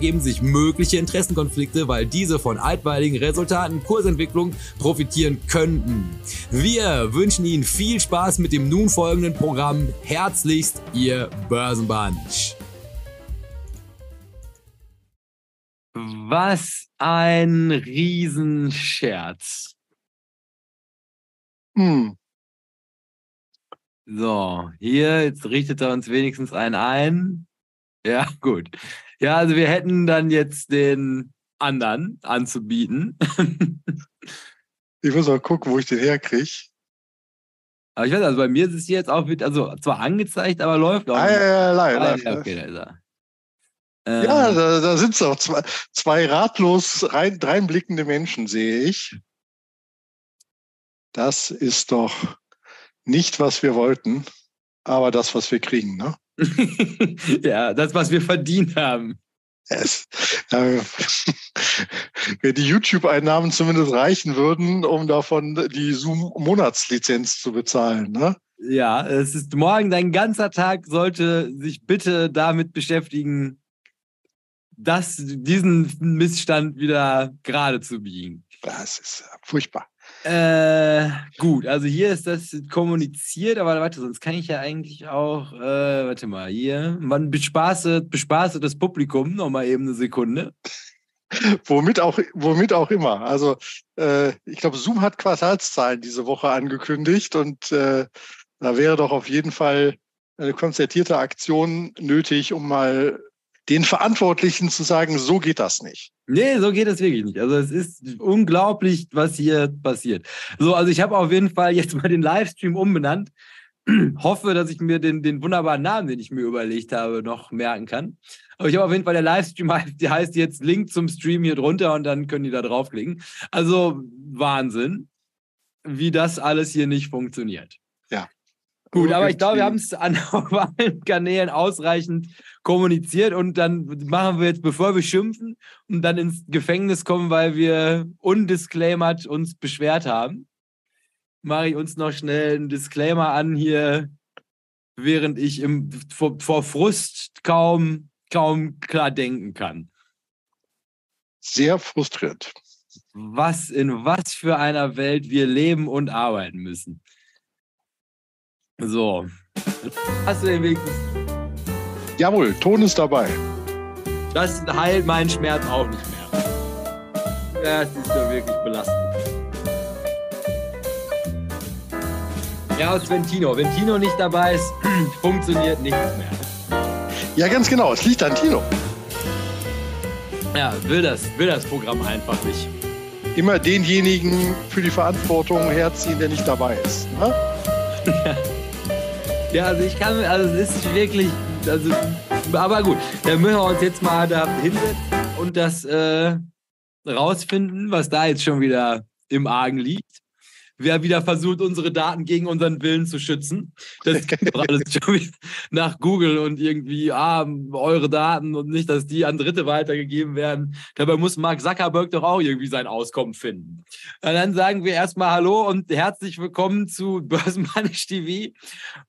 ergeben sich mögliche Interessenkonflikte, weil diese von altweiligen Resultaten Kursentwicklung profitieren könnten. Wir wünschen Ihnen viel Spaß mit dem nun folgenden Programm. Herzlichst, Ihr Börsenbunch. Was ein Riesenscherz. Hm. So, hier, jetzt richtet er uns wenigstens einen ein. Ja, gut. Ja, also wir hätten dann jetzt den anderen anzubieten. Ich muss mal gucken, wo ich den herkriege. Aber ich weiß, also bei mir ist es hier jetzt auch, mit, also zwar angezeigt, aber läuft auch. Ah, ja, ja, live, Ah, live, ja, okay, da ist er. Ja, Ähm, da, da sind auch zwei, zwei ratlos rein, dreinblickende Menschen, sehe ich. Das ist doch nicht, was wir wollten, aber das, was wir kriegen. Ne? ja, das, was wir verdient haben. Es, äh, wenn die YouTube-Einnahmen zumindest reichen würden, um davon die Zoom-Monatslizenz zu bezahlen. Ne? Ja, es ist morgen dein ganzer Tag sollte sich bitte damit beschäftigen, das, diesen Missstand wieder gerade zu biegen. Das ist äh, furchtbar. Äh, gut, also hier ist das kommuniziert, aber warte, sonst kann ich ja eigentlich auch, äh, warte mal, hier, man bespaße, bespaße das Publikum, nochmal eben eine Sekunde. Womit auch, womit auch immer. Also äh, ich glaube, Zoom hat Quartalszahlen diese Woche angekündigt und äh, da wäre doch auf jeden Fall eine konzertierte Aktion nötig, um mal den Verantwortlichen zu sagen, so geht das nicht. Nee, so geht es wirklich nicht. Also es ist unglaublich, was hier passiert. So, also ich habe auf jeden Fall jetzt mal den Livestream umbenannt. Hoffe, dass ich mir den, den wunderbaren Namen, den ich mir überlegt habe, noch merken kann. Aber ich habe auf jeden Fall, der Livestream der heißt jetzt Link zum Stream hier drunter und dann können die da draufklicken. Also Wahnsinn, wie das alles hier nicht funktioniert. Gut, aber ich glaube, wir haben es an allen Kanälen ausreichend kommuniziert und dann machen wir jetzt, bevor wir schimpfen und dann ins Gefängnis kommen, weil wir undisclaimert uns beschwert haben, mache ich uns noch schnell einen Disclaimer an hier, während ich im, vor, vor Frust kaum, kaum klar denken kann. Sehr frustrierend. Was in was für einer Welt wir leben und arbeiten müssen. So. Hast du den Weg Jawohl, Ton ist dabei. Das heilt meinen Schmerz auch nicht mehr. Das ist doch wirklich belastend. Ja, aus Ventino. Wenn Tino nicht dabei ist, funktioniert nichts mehr. Ja, ganz genau. Es liegt an Tino. Ja, will das, will das Programm einfach nicht. Immer denjenigen für die Verantwortung herziehen, der nicht dabei ist. Ne? Ja, also ich kann, also es ist wirklich, also, aber gut, dann müssen wir uns jetzt mal da hinsetzen und das äh, rausfinden, was da jetzt schon wieder im Argen liegt. Wer wieder versucht, unsere Daten gegen unseren Willen zu schützen. Das geht doch alles schon nach Google und irgendwie, ah, eure Daten und nicht, dass die an Dritte weitergegeben werden. Dabei muss Mark Zuckerberg doch auch irgendwie sein Auskommen finden. Und dann sagen wir erstmal Hallo und herzlich willkommen zu Börsenmannisch TV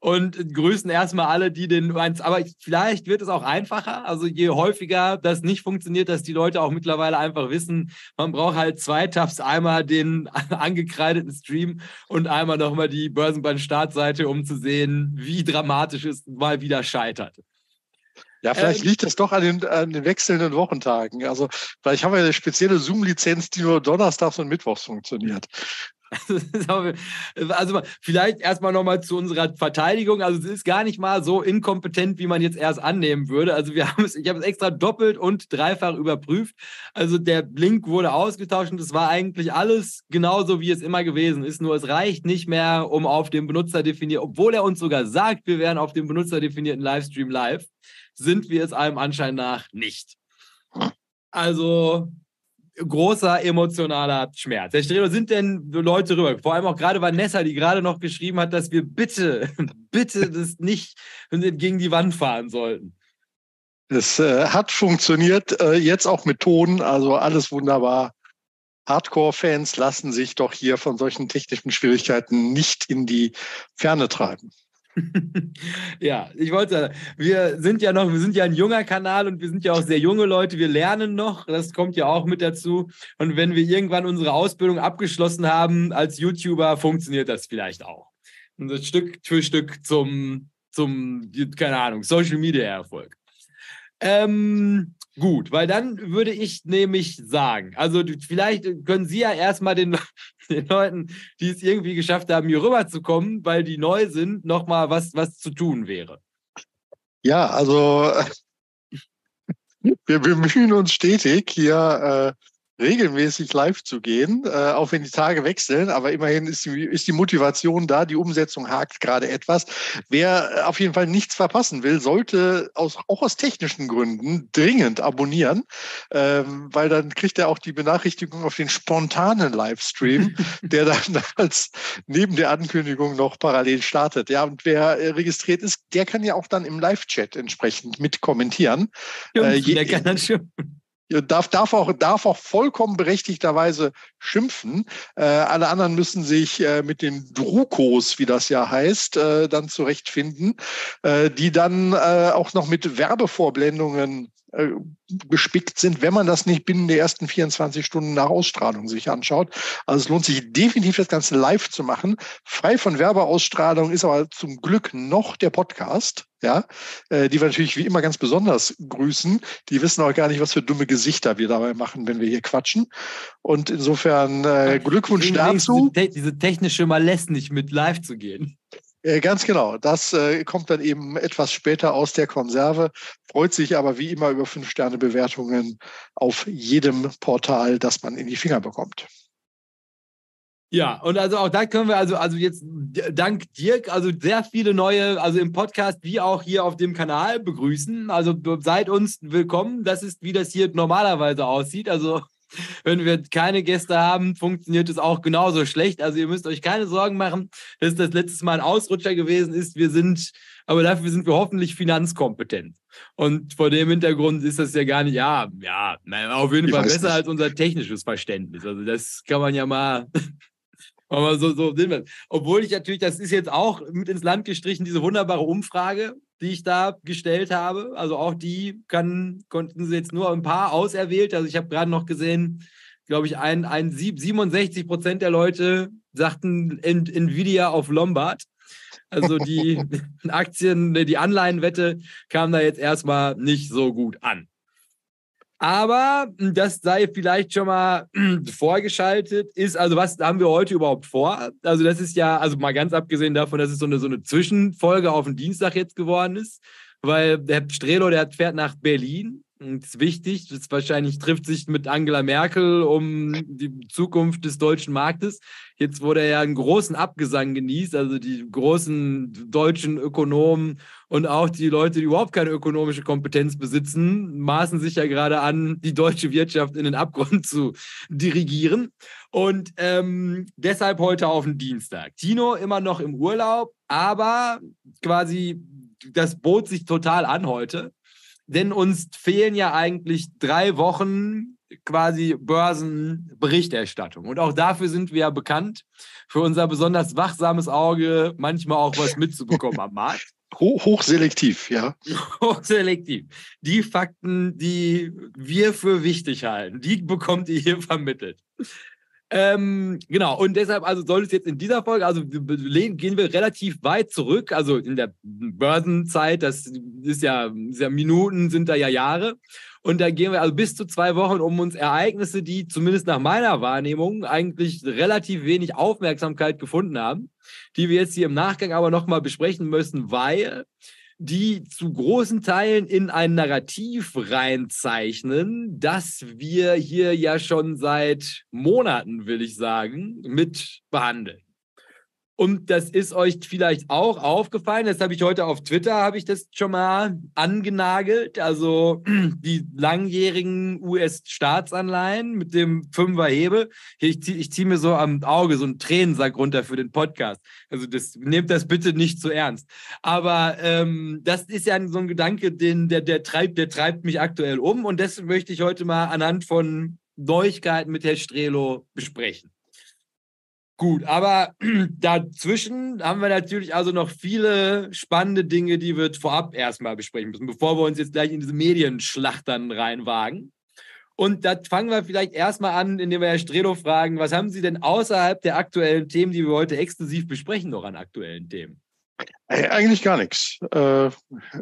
und grüßen erstmal alle, die den. Aber vielleicht wird es auch einfacher. Also je häufiger das nicht funktioniert, dass die Leute auch mittlerweile einfach wissen, man braucht halt zwei Tabs, einmal den angekreideten Stream und einmal nochmal die Börsenbahn-Startseite, um zu sehen, wie dramatisch es mal wieder scheitert. Ja, vielleicht ähm, liegt es doch an den, an den wechselnden Wochentagen. Also vielleicht haben wir eine spezielle Zoom-Lizenz, die nur donnerstags und mittwochs funktioniert. Also vielleicht erstmal nochmal zu unserer Verteidigung. Also es ist gar nicht mal so inkompetent, wie man jetzt erst annehmen würde. Also wir haben es, ich habe es extra doppelt und dreifach überprüft. Also der Link wurde ausgetauscht und es war eigentlich alles genauso, wie es immer gewesen ist. Nur es reicht nicht mehr, um auf dem Benutzer definiert, obwohl er uns sogar sagt, wir wären auf dem benutzerdefinierten Livestream live, sind wir es allem Anschein nach nicht. Also großer emotionaler Schmerz. Herr Strelo, sind denn Leute rüber? Vor allem auch gerade Vanessa, die gerade noch geschrieben hat, dass wir bitte, bitte das nicht gegen die Wand fahren sollten. Es äh, hat funktioniert, äh, jetzt auch mit Ton, also alles wunderbar. Hardcore-Fans lassen sich doch hier von solchen technischen Schwierigkeiten nicht in die Ferne treiben. ja, ich wollte, wir sind ja noch, wir sind ja ein junger Kanal und wir sind ja auch sehr junge Leute, wir lernen noch, das kommt ja auch mit dazu. Und wenn wir irgendwann unsere Ausbildung abgeschlossen haben als YouTuber, funktioniert das vielleicht auch. Und Stück für Stück zum, zum, keine Ahnung, Social Media Erfolg. Ähm, gut, weil dann würde ich nämlich sagen, also vielleicht können Sie ja erstmal den, den Leuten, die es irgendwie geschafft haben, hier rüberzukommen, weil die neu sind, nochmal was, was zu tun wäre. Ja, also wir bemühen uns stetig hier äh, regelmäßig live zu gehen, äh, auch wenn die Tage wechseln. Aber immerhin ist die, ist die Motivation da, die Umsetzung hakt gerade etwas. Wer auf jeden Fall nichts verpassen will, sollte aus, auch aus technischen Gründen dringend abonnieren, ähm, weil dann kriegt er auch die Benachrichtigung auf den spontanen Livestream, der dann als neben der Ankündigung noch parallel startet. Ja, und wer äh, registriert ist, der kann ja auch dann im Live-Chat entsprechend mit kommentieren. Jungs, äh, je, der kann dann schon darf, darf, auch, darf auch vollkommen berechtigterweise schimpfen. Äh, alle anderen müssen sich äh, mit den Drukos, wie das ja heißt, äh, dann zurechtfinden, äh, die dann äh, auch noch mit Werbevorblendungen gespickt sind, wenn man das nicht binnen der ersten 24 Stunden nach Ausstrahlung sich anschaut. Also es lohnt sich definitiv, das Ganze live zu machen. Frei von Werbeausstrahlung ist aber zum Glück noch der Podcast, ja, äh, die wir natürlich wie immer ganz besonders grüßen. Die wissen auch gar nicht, was für dumme Gesichter wir dabei machen, wenn wir hier quatschen. Und insofern äh, Glückwunsch dazu. Diese, diese technische Malesse nicht mit live zu gehen. Äh, ganz genau. Das äh, kommt dann eben etwas später aus der Konserve, freut sich aber wie immer über Fünf-Sterne-Bewertungen auf jedem Portal, das man in die Finger bekommt. Ja, und also auch da können wir also, also jetzt dank Dirk, also sehr viele neue, also im Podcast wie auch hier auf dem Kanal begrüßen. Also seid uns willkommen. Das ist, wie das hier normalerweise aussieht. Also wenn wir keine Gäste haben, funktioniert es auch genauso schlecht. Also ihr müsst euch keine Sorgen machen, dass das letztes Mal ein Ausrutscher gewesen ist. Wir sind, aber dafür sind wir hoffentlich finanzkompetent. Und vor dem Hintergrund ist das ja gar nicht, ja, ja, auf jeden ich Fall besser nicht. als unser technisches Verständnis. Also das kann man ja mal aber so, so Obwohl ich natürlich, das ist jetzt auch mit ins Land gestrichen, diese wunderbare Umfrage, die ich da gestellt habe. Also auch die kann, konnten sie jetzt nur ein paar auserwählt. Also ich habe gerade noch gesehen, glaube ich, ein, ein 67 Prozent der Leute sagten Nvidia auf Lombard. Also die Aktien, die Anleihenwette kam da jetzt erstmal nicht so gut an. Aber das sei vielleicht schon mal vorgeschaltet ist. Also, was haben wir heute überhaupt vor? Also, das ist ja, also mal ganz abgesehen davon, dass es so eine, so eine Zwischenfolge auf den Dienstag jetzt geworden ist, weil der Strelo, der fährt nach Berlin ist wichtig. Das wahrscheinlich trifft sich mit Angela Merkel um die Zukunft des deutschen Marktes. Jetzt wurde er ja einen großen Abgesang genießt. Also die großen deutschen Ökonomen und auch die Leute, die überhaupt keine ökonomische Kompetenz besitzen, maßen sich ja gerade an, die deutsche Wirtschaft in den Abgrund zu dirigieren. Und ähm, deshalb heute auf den Dienstag. Tino immer noch im Urlaub, aber quasi das bot sich total an heute denn uns fehlen ja eigentlich drei Wochen quasi Börsenberichterstattung. Und auch dafür sind wir ja bekannt, für unser besonders wachsames Auge manchmal auch was mitzubekommen am Markt. Hochselektiv, ja. Hochselektiv. Die Fakten, die wir für wichtig halten, die bekommt ihr hier vermittelt. Ähm, genau, und deshalb also soll es jetzt in dieser Folge, also gehen wir relativ weit zurück, also in der Börsenzeit, das ist ja, ist ja Minuten, sind da ja Jahre. Und da gehen wir also bis zu zwei Wochen um uns Ereignisse, die zumindest nach meiner Wahrnehmung eigentlich relativ wenig Aufmerksamkeit gefunden haben, die wir jetzt hier im Nachgang aber nochmal besprechen müssen, weil die zu großen Teilen in ein Narrativ reinzeichnen, das wir hier ja schon seit Monaten, will ich sagen, mit behandeln. Und das ist euch vielleicht auch aufgefallen. Das habe ich heute auf Twitter, habe ich das schon mal angenagelt. Also die langjährigen US-Staatsanleihen mit dem Fünferhebe. Ich ziehe zieh mir so am Auge so einen Tränensack runter für den Podcast. Also das, nehmt das bitte nicht zu ernst. Aber ähm, das ist ja so ein Gedanke, den, der, der, treibt, der treibt mich aktuell um. Und das möchte ich heute mal anhand von Neuigkeiten mit Herrn Strelo besprechen. Gut, aber dazwischen haben wir natürlich also noch viele spannende Dinge, die wir vorab erstmal besprechen müssen, bevor wir uns jetzt gleich in diese Medienschlacht dann reinwagen. Und da fangen wir vielleicht erstmal an, indem wir Herr Strelo fragen, was haben Sie denn außerhalb der aktuellen Themen, die wir heute exklusiv besprechen, noch an aktuellen Themen? Eigentlich gar nichts. Äh,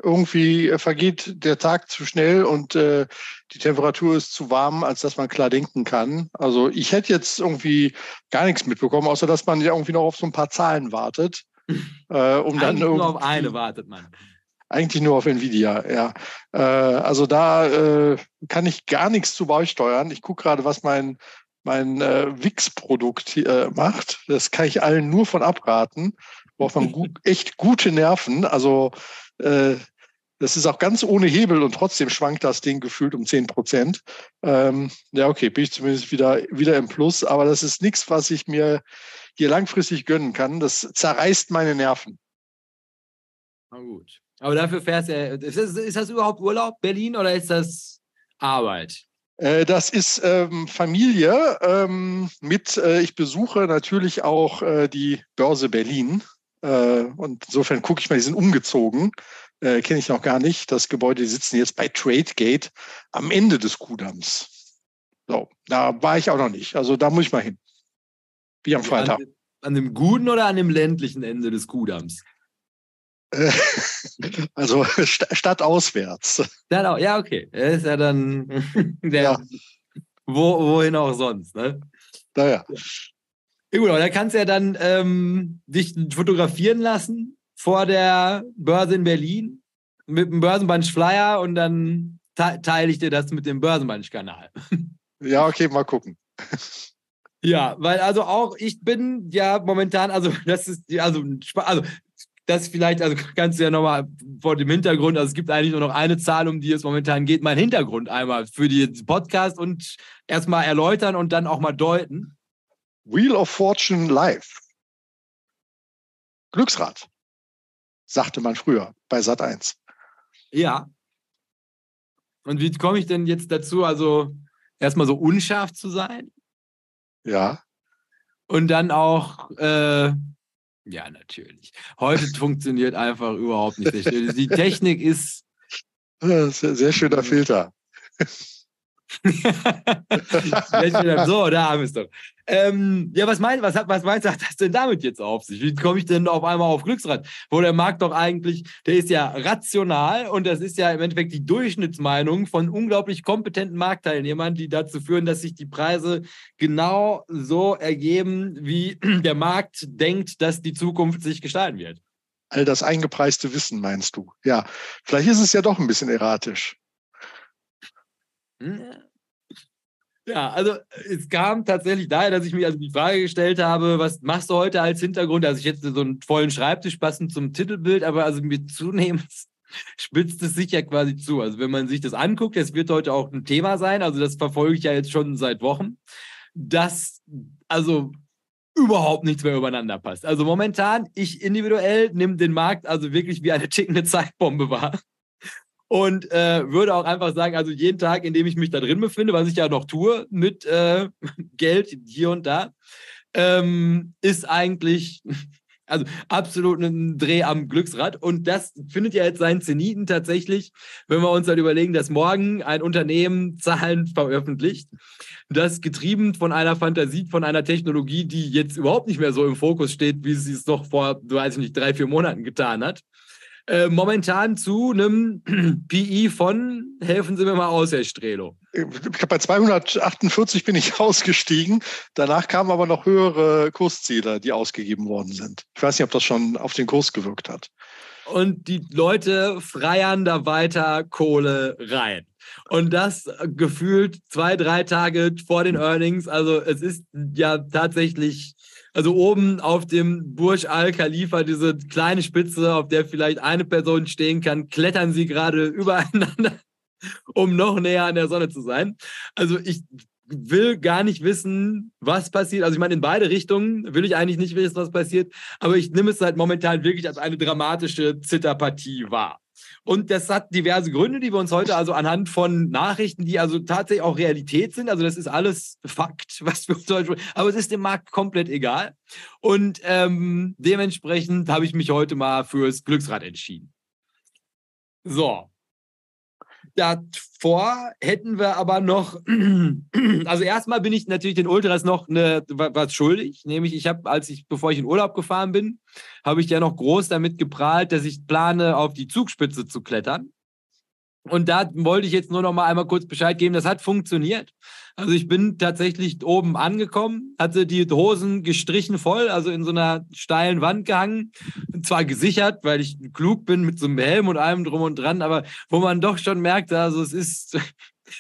irgendwie vergeht der Tag zu schnell und äh, die Temperatur ist zu warm, als dass man klar denken kann. Also ich hätte jetzt irgendwie gar nichts mitbekommen, außer dass man ja irgendwie noch auf so ein paar Zahlen wartet. Äh, um dann eigentlich nur auf eine wartet man. Eigentlich nur auf Nvidia, ja. Äh, also da äh, kann ich gar nichts zu beisteuern. Ich gucke gerade, was mein mein äh, Wix-Produkt äh, macht. Das kann ich allen nur von abraten braucht man gut, echt gute Nerven. Also äh, das ist auch ganz ohne Hebel und trotzdem schwankt das Ding gefühlt um 10 Prozent. Ähm, ja, okay, bin ich zumindest wieder, wieder im Plus, aber das ist nichts, was ich mir hier langfristig gönnen kann. Das zerreißt meine Nerven. Na gut. Aber dafür fährst du, ist das, ist das überhaupt Urlaub, Berlin, oder ist das Arbeit? Äh, das ist ähm, Familie ähm, mit, äh, ich besuche natürlich auch äh, die Börse Berlin. Äh, und insofern gucke ich mal, die sind umgezogen. Äh, Kenne ich noch gar nicht. Das Gebäude, die sitzen jetzt bei Tradegate am Ende des Kudams. So, da war ich auch noch nicht. Also da muss ich mal hin. Wie am Freitag. An, an dem guten oder an dem ländlichen Ende des Kudams? also stadtauswärts. Ja, okay. Ist ja dann der, ja. Wo, wohin auch sonst, ne? Naja. Ja, gut, aber da kannst du ja dann ähm, dich fotografieren lassen vor der Börse in Berlin mit dem Börsenbunch-Flyer und dann te teile ich dir das mit dem Börsenbunch-Kanal. Ja, okay, mal gucken. Ja, weil also auch ich bin ja momentan, also das ist, also, also das vielleicht, also kannst du ja nochmal vor dem Hintergrund, also es gibt eigentlich nur noch eine Zahl, um die es momentan geht, mein Hintergrund einmal für die Podcast und erstmal erläutern und dann auch mal deuten. Wheel of Fortune Live. Glücksrad, sagte man früher bei Sat 1. Ja. Und wie komme ich denn jetzt dazu, also erstmal so unscharf zu sein? Ja. Und dann auch, äh, ja, natürlich. Heute funktioniert einfach überhaupt nicht. Die Technik ist. Sehr, sehr schöner Filter. So, da haben wir es doch. Ähm, ja, was, mein, was, was meinst du, hat das denn damit jetzt auf sich? Wie komme ich denn auf einmal auf Glücksrad? Wo der Markt doch eigentlich, der ist ja rational und das ist ja im Endeffekt die Durchschnittsmeinung von unglaublich kompetenten Marktteilnehmern, die dazu führen, dass sich die Preise genau so ergeben, wie der Markt denkt, dass die Zukunft sich gestalten wird. All das eingepreiste Wissen, meinst du? Ja, vielleicht ist es ja doch ein bisschen erratisch. Hm? Ja, also es kam tatsächlich daher, dass ich mir also die Frage gestellt habe, was machst du heute als Hintergrund? Also ich hätte so einen vollen Schreibtisch passend zum Titelbild, aber also mir zunehmend spitzt es sich ja quasi zu. Also wenn man sich das anguckt, es wird heute auch ein Thema sein, also das verfolge ich ja jetzt schon seit Wochen, dass also überhaupt nichts mehr übereinander passt. Also momentan, ich individuell nehme den Markt also wirklich wie eine tickende Zeitbombe wahr. Und äh, würde auch einfach sagen, also jeden Tag, in dem ich mich da drin befinde, was ich ja noch tue mit äh, Geld hier und da, ähm, ist eigentlich Also absolut ein Dreh am Glücksrad. Und das findet ja jetzt seinen Zeniten tatsächlich, wenn wir uns dann überlegen, dass morgen ein Unternehmen Zahlen veröffentlicht, das getrieben von einer Fantasie, von einer Technologie, die jetzt überhaupt nicht mehr so im Fokus steht, wie sie es noch vor, weiß ich nicht, drei, vier Monaten getan hat. Äh, momentan zu einem PI von, helfen Sie mir mal aus, Herr Strelo. Ich glaube, bei 248 bin ich ausgestiegen. Danach kamen aber noch höhere Kursziele, die ausgegeben worden sind. Ich weiß nicht, ob das schon auf den Kurs gewirkt hat. Und die Leute freiern da weiter Kohle rein. Und das gefühlt zwei, drei Tage vor den Earnings. Also es ist ja tatsächlich also oben auf dem Burj Al Khalifa, diese kleine Spitze, auf der vielleicht eine Person stehen kann, klettern sie gerade übereinander, um noch näher an der Sonne zu sein. Also ich will gar nicht wissen, was passiert. Also ich meine, in beide Richtungen will ich eigentlich nicht wissen, was passiert. Aber ich nehme es halt momentan wirklich als eine dramatische Zitterpartie wahr. Und das hat diverse Gründe, die wir uns heute also anhand von Nachrichten, die also tatsächlich auch Realität sind, also das ist alles Fakt, was wir uns heute, aber es ist dem Markt komplett egal. Und ähm, dementsprechend habe ich mich heute mal fürs Glücksrad entschieden. So, davor hätten wir aber noch, also erstmal bin ich natürlich den Ultras noch eine, was schuldig, nämlich ich habe, als ich, bevor ich in Urlaub gefahren bin, habe ich ja noch groß damit geprahlt, dass ich plane, auf die Zugspitze zu klettern. Und da wollte ich jetzt nur noch mal einmal kurz Bescheid geben, das hat funktioniert. Also ich bin tatsächlich oben angekommen, hatte die Hosen gestrichen voll, also in so einer steilen Wand gehangen, zwar gesichert, weil ich klug bin mit so einem Helm und allem drum und dran, aber wo man doch schon merkt, also es ist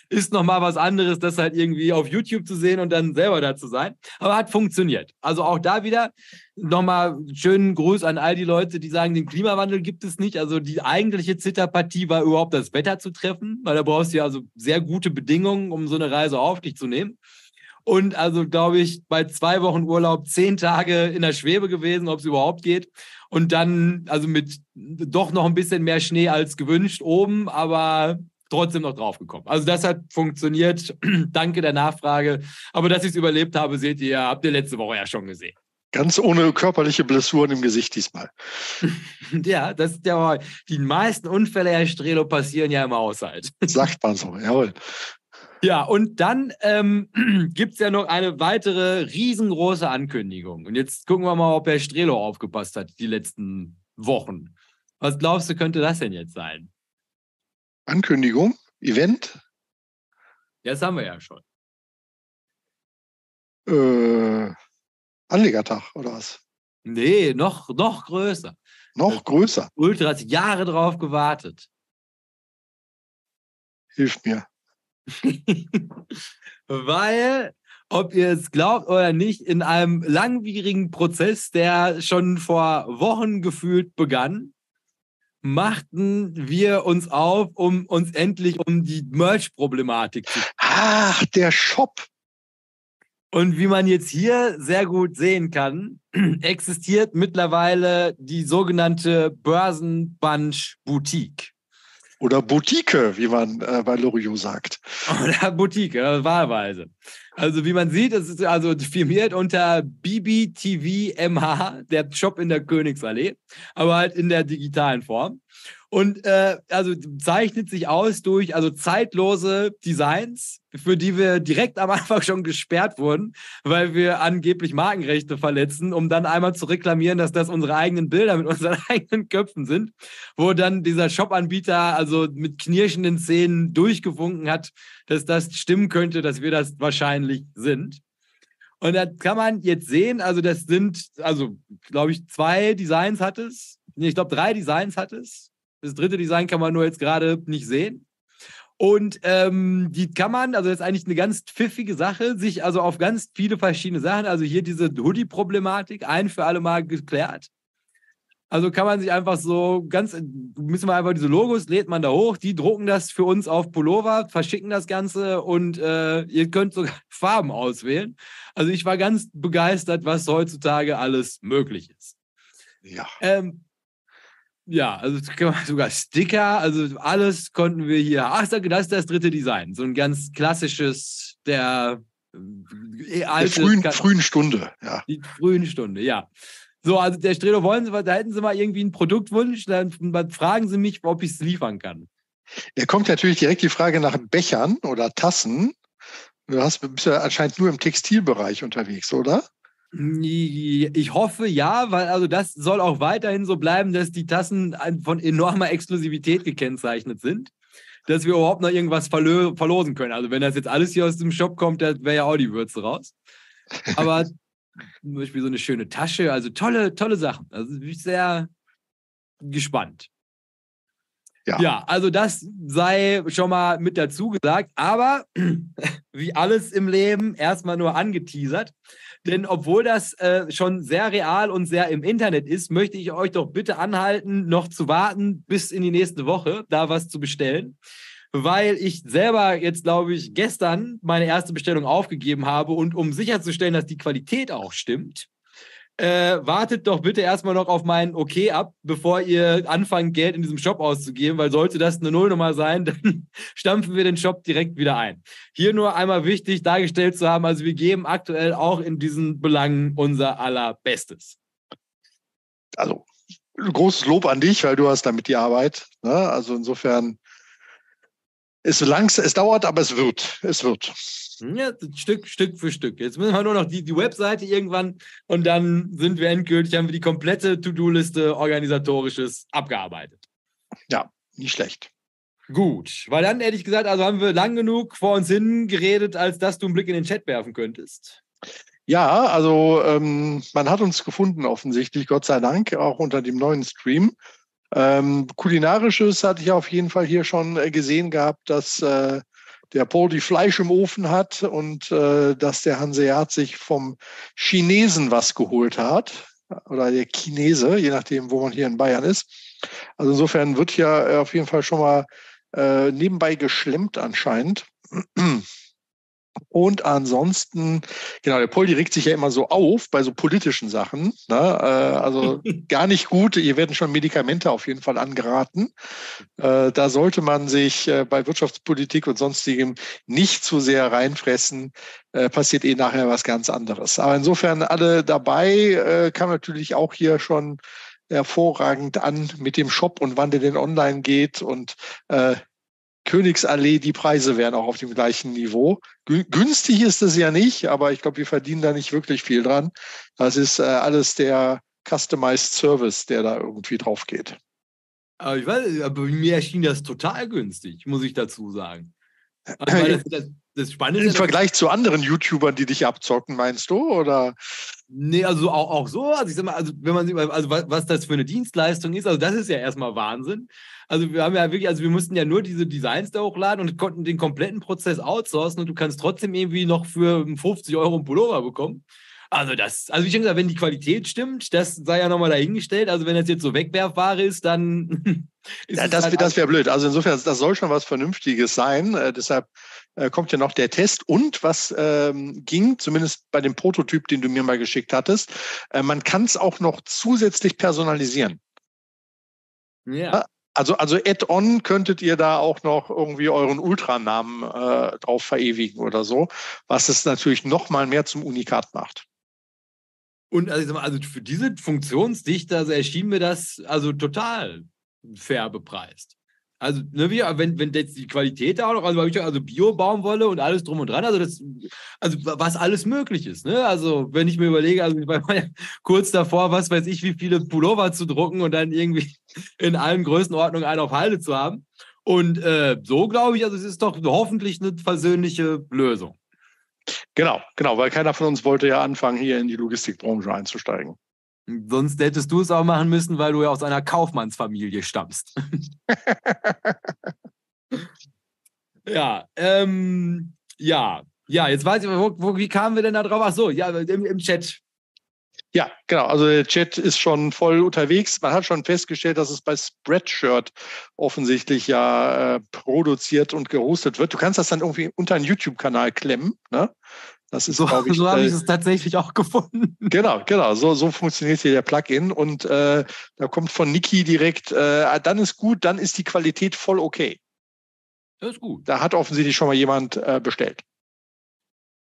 ist nochmal was anderes, das halt irgendwie auf YouTube zu sehen und dann selber da zu sein. Aber hat funktioniert. Also auch da wieder nochmal schönen Gruß an all die Leute, die sagen, den Klimawandel gibt es nicht. Also die eigentliche Zitterpartie war überhaupt das Wetter zu treffen, weil da brauchst du ja also sehr gute Bedingungen, um so eine Reise auf dich zu nehmen. Und also, glaube ich, bei zwei Wochen Urlaub zehn Tage in der Schwebe gewesen, ob es überhaupt geht. Und dann, also mit doch noch ein bisschen mehr Schnee als gewünscht oben, aber trotzdem noch draufgekommen. Also das hat funktioniert. Danke der Nachfrage. Aber dass ich es überlebt habe, seht ihr, habt ihr letzte Woche ja schon gesehen. Ganz ohne körperliche Blessuren im Gesicht diesmal. ja, das ist ja die meisten Unfälle, Herr Strelo, passieren ja im Haushalt. Sagt man so, jawohl. Ja, und dann ähm, gibt es ja noch eine weitere riesengroße Ankündigung. Und jetzt gucken wir mal, ob Herr Strelo aufgepasst hat die letzten Wochen. Was glaubst du, könnte das denn jetzt sein? Ankündigung, Event? Das haben wir ja schon. Äh, Anlegertag oder was? Nee, noch, noch größer. Noch größer. Ultra hat Jahre drauf gewartet. Hilf mir. Weil, ob ihr es glaubt oder nicht, in einem langwierigen Prozess, der schon vor Wochen gefühlt begann, machten wir uns auf, um uns endlich um die Merch-Problematik zu Ach, der Shop. Und wie man jetzt hier sehr gut sehen kann, existiert mittlerweile die sogenannte Börsenbunch Boutique. Oder Boutique, wie man äh, bei Loriot sagt. Oder Boutique, äh, wahlweise. Also wie man sieht, es ist also firmiert unter BBTV der Shop in der Königsallee, aber halt in der digitalen Form. Und äh, also zeichnet sich aus durch also zeitlose Designs, für die wir direkt am Anfang schon gesperrt wurden, weil wir angeblich Markenrechte verletzen, um dann einmal zu reklamieren, dass das unsere eigenen Bilder mit unseren eigenen Köpfen sind, wo dann dieser Shop-Anbieter also mit knirschenden Zähnen durchgewunken hat, dass das stimmen könnte, dass wir das wahrscheinlich sind. Und da kann man jetzt sehen, also das sind, also glaube ich, zwei Designs hat es. Nee, ich glaube, drei Designs hat es. Das dritte Design kann man nur jetzt gerade nicht sehen. Und ähm, die kann man, also das ist eigentlich eine ganz pfiffige Sache, sich also auf ganz viele verschiedene Sachen, also hier diese Hoodie-Problematik ein für alle Mal geklärt. Also kann man sich einfach so ganz, müssen wir einfach diese Logos, lädt man da hoch, die drucken das für uns auf Pullover, verschicken das Ganze und äh, ihr könnt sogar Farben auswählen. Also ich war ganz begeistert, was heutzutage alles möglich ist. Ja. Ähm, ja, also sogar Sticker, also alles konnten wir hier. Ach, das ist das dritte Design. So ein ganz klassisches der, äh, alte, der frühen, frühen Stunde, ja. Die frühen Stunde, ja. So, also der Stredo, wollen Sie, da hätten Sie mal irgendwie einen Produktwunsch, dann fragen Sie mich, ob ich es liefern kann. Da kommt natürlich direkt die Frage nach Bechern oder Tassen. Du hast, bist ja anscheinend nur im Textilbereich unterwegs, oder? Ich hoffe ja, weil also das soll auch weiterhin so bleiben, dass die Tassen von enormer Exklusivität gekennzeichnet sind, dass wir überhaupt noch irgendwas verlo verlosen können. Also wenn das jetzt alles hier aus dem Shop kommt, dann wäre ja auch die Würze raus. Aber zum Beispiel so eine schöne Tasche, also tolle, tolle Sachen. Also bin ich sehr gespannt. Ja. ja, also das sei schon mal mit dazu gesagt, aber wie alles im Leben erstmal nur angeteasert. Denn obwohl das äh, schon sehr real und sehr im Internet ist, möchte ich euch doch bitte anhalten, noch zu warten bis in die nächste Woche, da was zu bestellen. Weil ich selber jetzt, glaube ich, gestern meine erste Bestellung aufgegeben habe und um sicherzustellen, dass die Qualität auch stimmt, äh, wartet doch bitte erstmal noch auf mein Okay ab, bevor ihr anfangt, Geld in diesem Shop auszugeben, weil sollte das eine Nullnummer sein, dann stampfen wir den Shop direkt wieder ein. Hier nur einmal wichtig dargestellt zu haben, also wir geben aktuell auch in diesen Belangen unser allerbestes. Also großes Lob an dich, weil du hast damit die Arbeit. Ne? Also insofern es, langs, es dauert, aber es wird. Es wird. Ja, Stück, Stück für Stück. Jetzt müssen wir nur noch die, die Webseite irgendwann und dann sind wir endgültig, haben wir die komplette To-Do-Liste organisatorisches abgearbeitet. Ja, nicht schlecht. Gut, weil dann hätte ich gesagt, also haben wir lang genug vor uns hin geredet, als dass du einen Blick in den Chat werfen könntest. Ja, also ähm, man hat uns gefunden offensichtlich, Gott sei Dank, auch unter dem neuen Stream. Ähm, kulinarisches hatte ich auf jeden Fall hier schon äh, gesehen gehabt, dass äh, der Paul die Fleisch im Ofen hat und äh, dass der Hanseat sich vom Chinesen was geholt hat oder der Chinese, je nachdem, wo man hier in Bayern ist. Also insofern wird hier äh, auf jeden Fall schon mal äh, nebenbei geschlemmt anscheinend. Und ansonsten, genau, der Poldi regt sich ja immer so auf bei so politischen Sachen. Ne? Äh, also gar nicht gut. Hier werden schon Medikamente auf jeden Fall angeraten. Äh, da sollte man sich äh, bei Wirtschaftspolitik und sonstigem nicht zu sehr reinfressen. Äh, passiert eh nachher was ganz anderes. Aber insofern alle dabei, äh, kam natürlich auch hier schon hervorragend an mit dem Shop und wann der denn online geht und äh, Königsallee, die Preise wären auch auf dem gleichen Niveau. Günstig ist es ja nicht, aber ich glaube, wir verdienen da nicht wirklich viel dran. Das ist äh, alles der Customized Service, der da irgendwie drauf geht. Aber ich weiß, aber mir erschien das total günstig, muss ich dazu sagen. Das, das, das Spannende Im Vergleich zu anderen YouTubern, die dich abzocken, meinst du? Oder? Nee, also auch, auch so. Also ich sag mal, also wenn man sieht, also was, was das für eine Dienstleistung ist, also das ist ja erstmal Wahnsinn. Also wir haben ja wirklich, also wir mussten ja nur diese Designs da hochladen und konnten den kompletten Prozess outsourcen und du kannst trotzdem irgendwie noch für 50 Euro einen Pullover bekommen. Also das, also wie schon gesagt, wenn die Qualität stimmt, das sei ja nochmal dahingestellt. Also wenn das jetzt so Wegwerfware ist, dann ist ja, das, halt das wäre blöd. Also insofern, das soll schon was Vernünftiges sein. Äh, deshalb äh, kommt ja noch der Test. Und was ähm, ging, zumindest bei dem Prototyp, den du mir mal geschickt hattest, äh, man kann es auch noch zusätzlich personalisieren. Ja. Also, also Add-on könntet ihr da auch noch irgendwie euren Ultranamen äh, drauf verewigen oder so, was es natürlich noch mal mehr zum Unikat macht. Und also, also für diese Funktionsdichte also erschien mir das also total fair bepreist. Also, ne, wie, wenn, wenn jetzt die Qualität da auch noch, also, also Bio-Baumwolle und alles drum und dran, also das, also was alles möglich ist, ne? Also, wenn ich mir überlege, also ich war ja kurz davor, was weiß ich, wie viele Pullover zu drucken und dann irgendwie in allen Größenordnungen einen auf Halde zu haben. Und äh, so glaube ich, also es ist doch hoffentlich eine versöhnliche Lösung. Genau, genau, weil keiner von uns wollte ja anfangen, hier in die Logistikbranche einzusteigen. Sonst hättest du es auch machen müssen, weil du ja aus einer Kaufmannsfamilie stammst. ja, ähm, ja, ja, jetzt weiß ich, wo, wo, wie kamen wir denn da drauf? Ach so, ja, im, im Chat. Ja, genau. Also der Chat ist schon voll unterwegs. Man hat schon festgestellt, dass es bei Spreadshirt offensichtlich ja äh, produziert und gehostet wird. Du kannst das dann irgendwie unter einen YouTube-Kanal klemmen. Ne? Das ist, so, ich, so habe ich äh, es tatsächlich auch gefunden. Genau, genau. So, so funktioniert hier der Plugin. Und äh, da kommt von Niki direkt, äh, dann ist gut, dann ist die Qualität voll okay. Das ist gut. Da hat offensichtlich schon mal jemand äh, bestellt.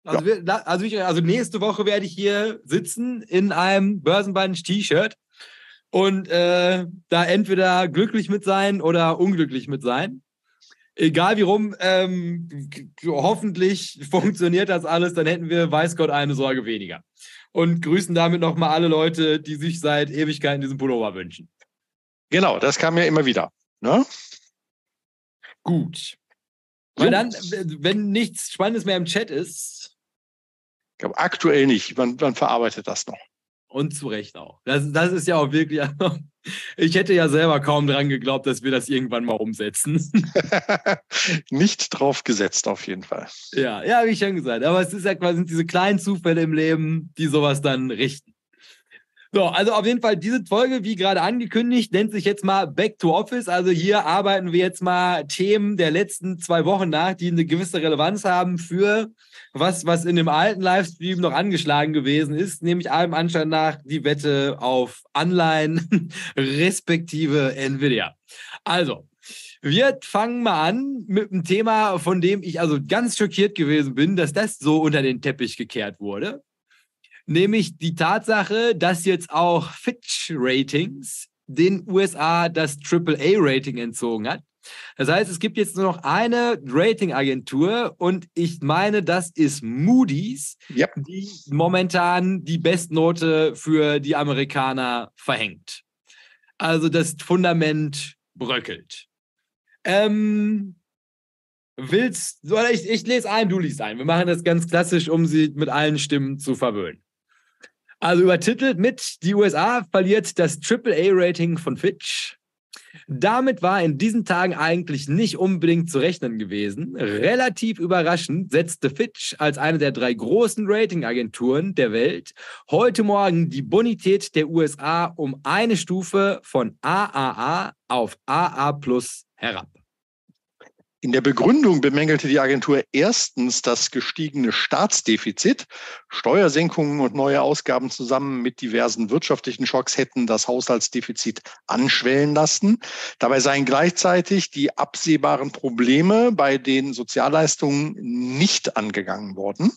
Also, ja. wir, also, ich, also, nächste Woche werde ich hier sitzen in einem Börsenbunch-T-Shirt und äh, da entweder glücklich mit sein oder unglücklich mit sein. Egal wie rum, ähm, hoffentlich funktioniert das alles, dann hätten wir, weiß Gott, eine Sorge weniger. Und grüßen damit nochmal alle Leute, die sich seit Ewigkeiten diesen Pullover wünschen. Genau, das kam ja immer wieder. Ne? Gut. Weil dann, wenn nichts Spannendes mehr im Chat ist. Glaube, aktuell nicht. Man, man verarbeitet das noch. Und zu Recht auch. Das, das ist ja auch wirklich. Ich hätte ja selber kaum dran geglaubt, dass wir das irgendwann mal umsetzen. Nicht drauf gesetzt, auf jeden Fall. Ja, ja, wie ich schon gesagt. Aber es ist ja quasi diese kleinen Zufälle im Leben, die sowas dann richten. So, also auf jeden Fall diese Folge, wie gerade angekündigt, nennt sich jetzt mal Back to Office. Also hier arbeiten wir jetzt mal Themen der letzten zwei Wochen nach, die eine gewisse Relevanz haben für was, was in dem alten Livestream noch angeschlagen gewesen ist, nämlich allem Anschein nach die Wette auf Anleihen respektive Nvidia. Also, wir fangen mal an mit einem Thema, von dem ich also ganz schockiert gewesen bin, dass das so unter den Teppich gekehrt wurde nämlich die Tatsache, dass jetzt auch Fitch Ratings den USA das AAA-Rating entzogen hat. Das heißt, es gibt jetzt nur noch eine Ratingagentur und ich meine, das ist Moody's, yep. die momentan die Bestnote für die Amerikaner verhängt. Also das Fundament bröckelt. Ähm, willst, oder ich, ich lese ein, du liest ein. Wir machen das ganz klassisch, um sie mit allen Stimmen zu verwöhnen. Also übertitelt mit, die USA verliert das AAA-Rating von Fitch. Damit war in diesen Tagen eigentlich nicht unbedingt zu rechnen gewesen. Relativ überraschend setzte Fitch als eine der drei großen Ratingagenturen der Welt heute Morgen die Bonität der USA um eine Stufe von AAA auf AA Plus herab. In der Begründung bemängelte die Agentur erstens das gestiegene Staatsdefizit. Steuersenkungen und neue Ausgaben zusammen mit diversen wirtschaftlichen Schocks hätten das Haushaltsdefizit anschwellen lassen. Dabei seien gleichzeitig die absehbaren Probleme bei den Sozialleistungen nicht angegangen worden.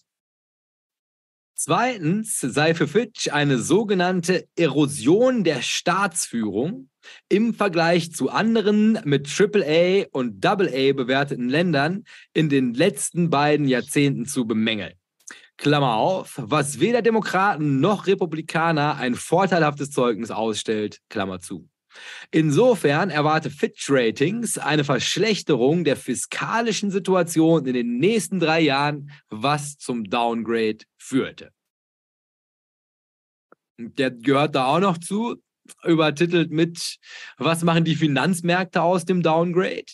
Zweitens sei für Fitch eine sogenannte Erosion der Staatsführung im Vergleich zu anderen mit AAA und AA bewerteten Ländern in den letzten beiden Jahrzehnten zu bemängeln. Klammer auf, was weder Demokraten noch Republikaner ein vorteilhaftes Zeugnis ausstellt, Klammer zu. Insofern erwarte Fitch Ratings eine Verschlechterung der fiskalischen Situation in den nächsten drei Jahren, was zum Downgrade führte. Der gehört da auch noch zu, übertitelt mit, was machen die Finanzmärkte aus dem Downgrade?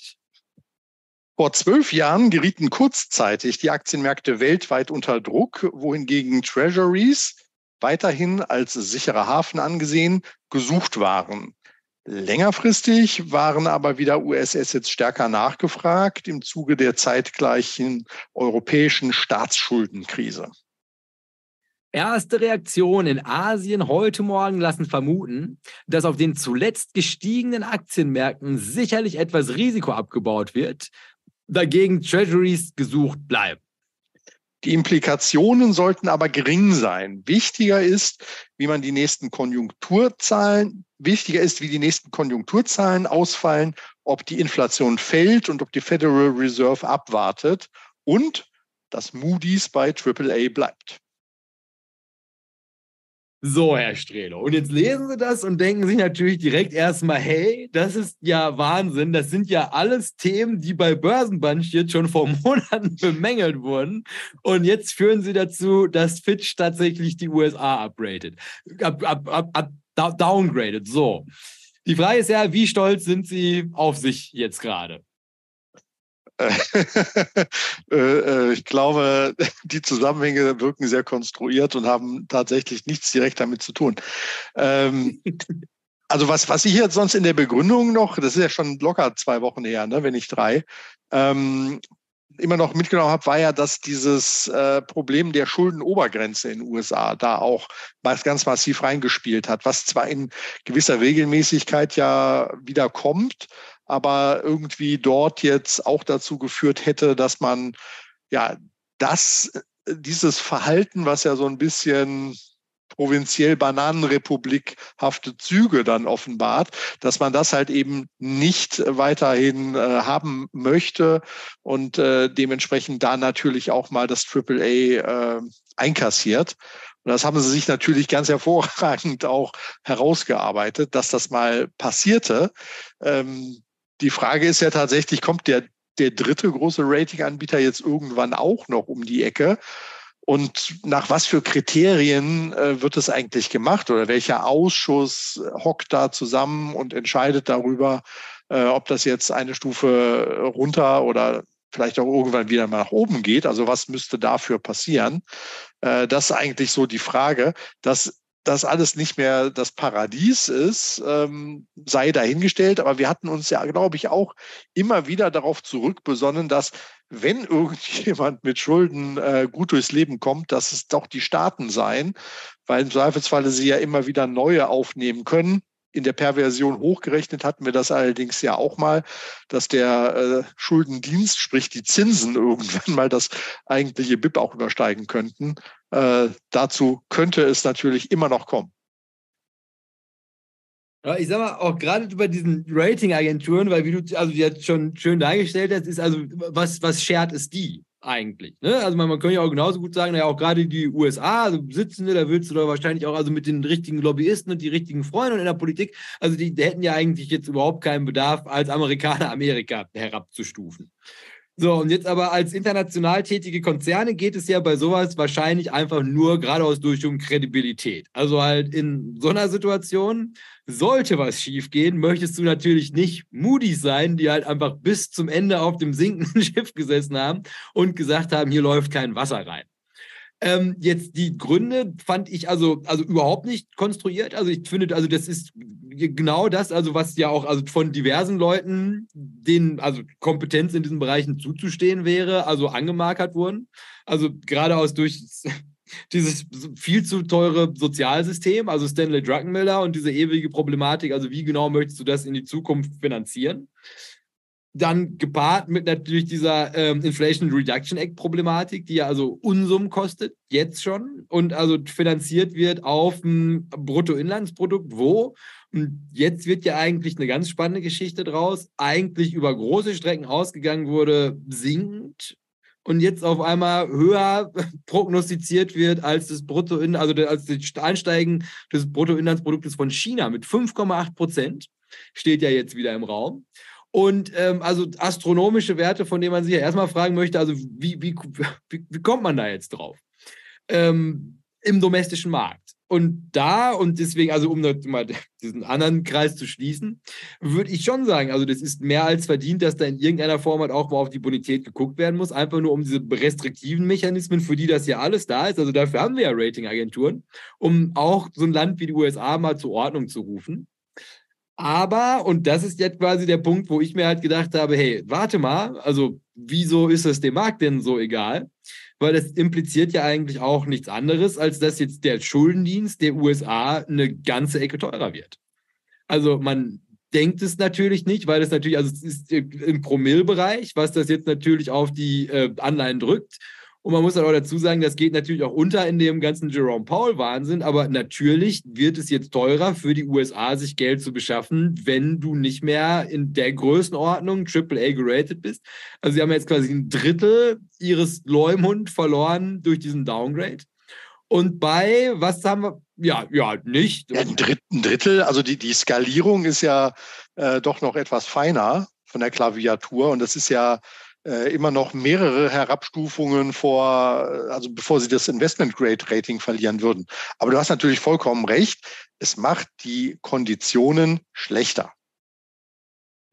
Vor zwölf Jahren gerieten kurzzeitig die Aktienmärkte weltweit unter Druck, wohingegen Treasuries weiterhin als sicherer Hafen angesehen gesucht waren. Längerfristig waren aber wieder US-Assets stärker nachgefragt im Zuge der zeitgleichen europäischen Staatsschuldenkrise. Erste Reaktionen in Asien heute Morgen lassen vermuten, dass auf den zuletzt gestiegenen Aktienmärkten sicherlich etwas Risiko abgebaut wird, dagegen Treasuries gesucht bleiben. Die Implikationen sollten aber gering sein. Wichtiger ist, wie man die nächsten Konjunkturzahlen, wichtiger ist, wie die nächsten Konjunkturzahlen ausfallen, ob die Inflation fällt und ob die Federal Reserve abwartet und dass Moody's bei AAA bleibt. So, Herr Strelo. Und jetzt lesen Sie das und denken sich natürlich direkt erstmal, hey, das ist ja Wahnsinn. Das sind ja alles Themen, die bei Börsenbunch jetzt schon vor Monaten bemängelt wurden. Und jetzt führen Sie dazu, dass Fitch tatsächlich die USA upgradet. Up, up, up, up, downgradet. So. Die Frage ist ja, wie stolz sind Sie auf sich jetzt gerade? Äh, äh, ich glaube, die Zusammenhänge wirken sehr konstruiert und haben tatsächlich nichts direkt damit zu tun. Ähm, also was, was ich jetzt sonst in der Begründung noch, das ist ja schon locker zwei Wochen her, ne, wenn nicht drei, ähm, immer noch mitgenommen habe, war ja, dass dieses äh, Problem der Schuldenobergrenze in den USA da auch ganz massiv reingespielt hat, was zwar in gewisser Regelmäßigkeit ja wieder kommt, aber irgendwie dort jetzt auch dazu geführt hätte, dass man ja das dieses Verhalten, was ja so ein bisschen provinziell Bananenrepublikhafte Züge dann offenbart, dass man das halt eben nicht weiterhin äh, haben möchte und äh, dementsprechend da natürlich auch mal das AAA äh, einkassiert. Und das haben sie sich natürlich ganz hervorragend auch herausgearbeitet, dass das mal passierte. Ähm, die Frage ist ja tatsächlich, kommt der, der dritte große Ratinganbieter jetzt irgendwann auch noch um die Ecke? Und nach was für Kriterien äh, wird es eigentlich gemacht oder welcher Ausschuss hockt da zusammen und entscheidet darüber, äh, ob das jetzt eine Stufe runter oder vielleicht auch irgendwann wieder mal nach oben geht. Also was müsste dafür passieren? Äh, das ist eigentlich so die Frage. Dass das alles nicht mehr das Paradies ist, ähm, sei dahingestellt. Aber wir hatten uns ja, glaube ich, auch immer wieder darauf zurückbesonnen, dass wenn irgendjemand mit Schulden äh, gut durchs Leben kommt, dass es doch die Staaten seien, weil im Zweifelsfalle sie ja immer wieder neue aufnehmen können in der Perversion hochgerechnet hatten wir das allerdings ja auch mal, dass der äh, Schuldendienst, sprich die Zinsen irgendwann mal das eigentliche BIP auch übersteigen könnten. Äh, dazu könnte es natürlich immer noch kommen. Ich sag mal, auch gerade über diesen Ratingagenturen, weil wie du also jetzt schon schön dargestellt hast, ist also, was, was schert es die? eigentlich. Ne? Also man, man könnte ja auch genauso gut sagen, ja auch gerade die USA, also Sitzende, da willst du da wahrscheinlich auch also mit den richtigen Lobbyisten und die richtigen Freunden in der Politik, also die, die hätten ja eigentlich jetzt überhaupt keinen Bedarf, als Amerikaner Amerika herabzustufen. So, und jetzt aber als international tätige Konzerne geht es ja bei sowas wahrscheinlich einfach nur geradeaus durch um Kredibilität. Also halt in so einer Situation sollte was schiefgehen, möchtest du natürlich nicht Moody's sein, die halt einfach bis zum Ende auf dem sinkenden Schiff gesessen haben und gesagt haben, hier läuft kein Wasser rein. Ähm, jetzt die Gründe fand ich also, also überhaupt nicht konstruiert. Also ich finde, also das ist genau das, also was ja auch also von diversen Leuten, denen also Kompetenz in diesen Bereichen zuzustehen wäre, also angemarkert wurden. Also gerade aus durch dieses viel zu teure Sozialsystem, also Stanley Druckenmiller und diese ewige Problematik, also wie genau möchtest du das in die Zukunft finanzieren? Dann gepaart mit natürlich dieser ähm, Inflation Reduction Act Problematik, die ja also Unsummen kostet, jetzt schon, und also finanziert wird auf ein Bruttoinlandsprodukt, wo, und jetzt wird ja eigentlich eine ganz spannende Geschichte draus, eigentlich über große Strecken ausgegangen wurde, sinkend und jetzt auf einmal höher prognostiziert wird als das Brutto, also als das Ansteigen des Bruttoinlandsproduktes von China mit 5,8 Prozent, steht ja jetzt wieder im Raum. Und ähm, also astronomische Werte, von denen man sich ja erstmal fragen möchte, also wie, wie, wie, wie kommt man da jetzt drauf? Ähm, Im domestischen Markt. Und da, und deswegen, also um mal diesen anderen Kreis zu schließen, würde ich schon sagen, also das ist mehr als verdient, dass da in irgendeiner Form halt auch mal auf die Bonität geguckt werden muss, einfach nur um diese restriktiven Mechanismen, für die das ja alles da ist. Also dafür haben wir ja Ratingagenturen, um auch so ein Land wie die USA mal zur Ordnung zu rufen. Aber, und das ist jetzt quasi der Punkt, wo ich mir halt gedacht habe, hey, warte mal, also wieso ist es dem Markt denn so egal? Weil das impliziert ja eigentlich auch nichts anderes, als dass jetzt der Schuldendienst der USA eine ganze Ecke teurer wird. Also man denkt es natürlich nicht, weil es natürlich, also es ist im Promillbereich, was das jetzt natürlich auf die äh, Anleihen drückt. Und man muss dann auch dazu sagen, das geht natürlich auch unter in dem ganzen Jerome Powell-Wahnsinn, aber natürlich wird es jetzt teurer für die USA, sich Geld zu beschaffen, wenn du nicht mehr in der Größenordnung AAA geratet bist. Also sie haben jetzt quasi ein Drittel ihres Leumund verloren durch diesen Downgrade. Und bei, was haben wir? Ja, ja, nicht. Ja, ein Drittel, also die, die Skalierung ist ja äh, doch noch etwas feiner von der Klaviatur und das ist ja äh, immer noch mehrere Herabstufungen vor, also bevor sie das Investment Grade Rating verlieren würden. Aber du hast natürlich vollkommen recht. Es macht die Konditionen schlechter.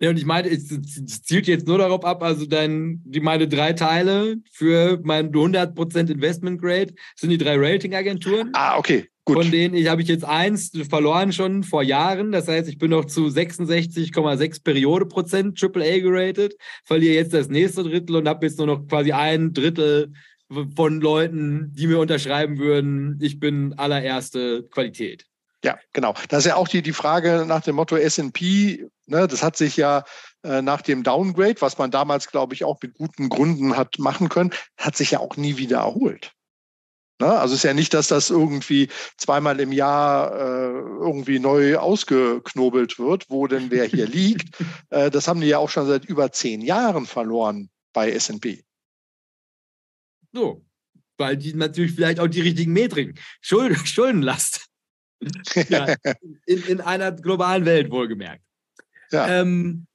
Ja, und ich meine, es, es zielt jetzt nur darauf ab, also dein, die meine drei Teile für mein 100% Investment Grade sind die drei Ratingagenturen. Ah, okay. Gut. Von denen ich, habe ich jetzt eins verloren schon vor Jahren. Das heißt, ich bin noch zu 66,6 Periode Prozent AAA geratet, verliere jetzt das nächste Drittel und habe jetzt nur noch quasi ein Drittel von Leuten, die mir unterschreiben würden, ich bin allererste Qualität. Ja, genau. Das ist ja auch die, die Frage nach dem Motto SP. Ne, das hat sich ja äh, nach dem Downgrade, was man damals, glaube ich, auch mit guten Gründen hat machen können, hat sich ja auch nie wieder erholt. Ne? Also es ist ja nicht, dass das irgendwie zweimal im Jahr äh, irgendwie neu ausgeknobelt wird, wo denn wer hier liegt. Äh, das haben die ja auch schon seit über zehn Jahren verloren bei S&P. So, weil die natürlich vielleicht auch die richtigen Metriken, Schuld, Schuldenlast. ja, in, in einer globalen Welt wohlgemerkt. Ja. Ähm,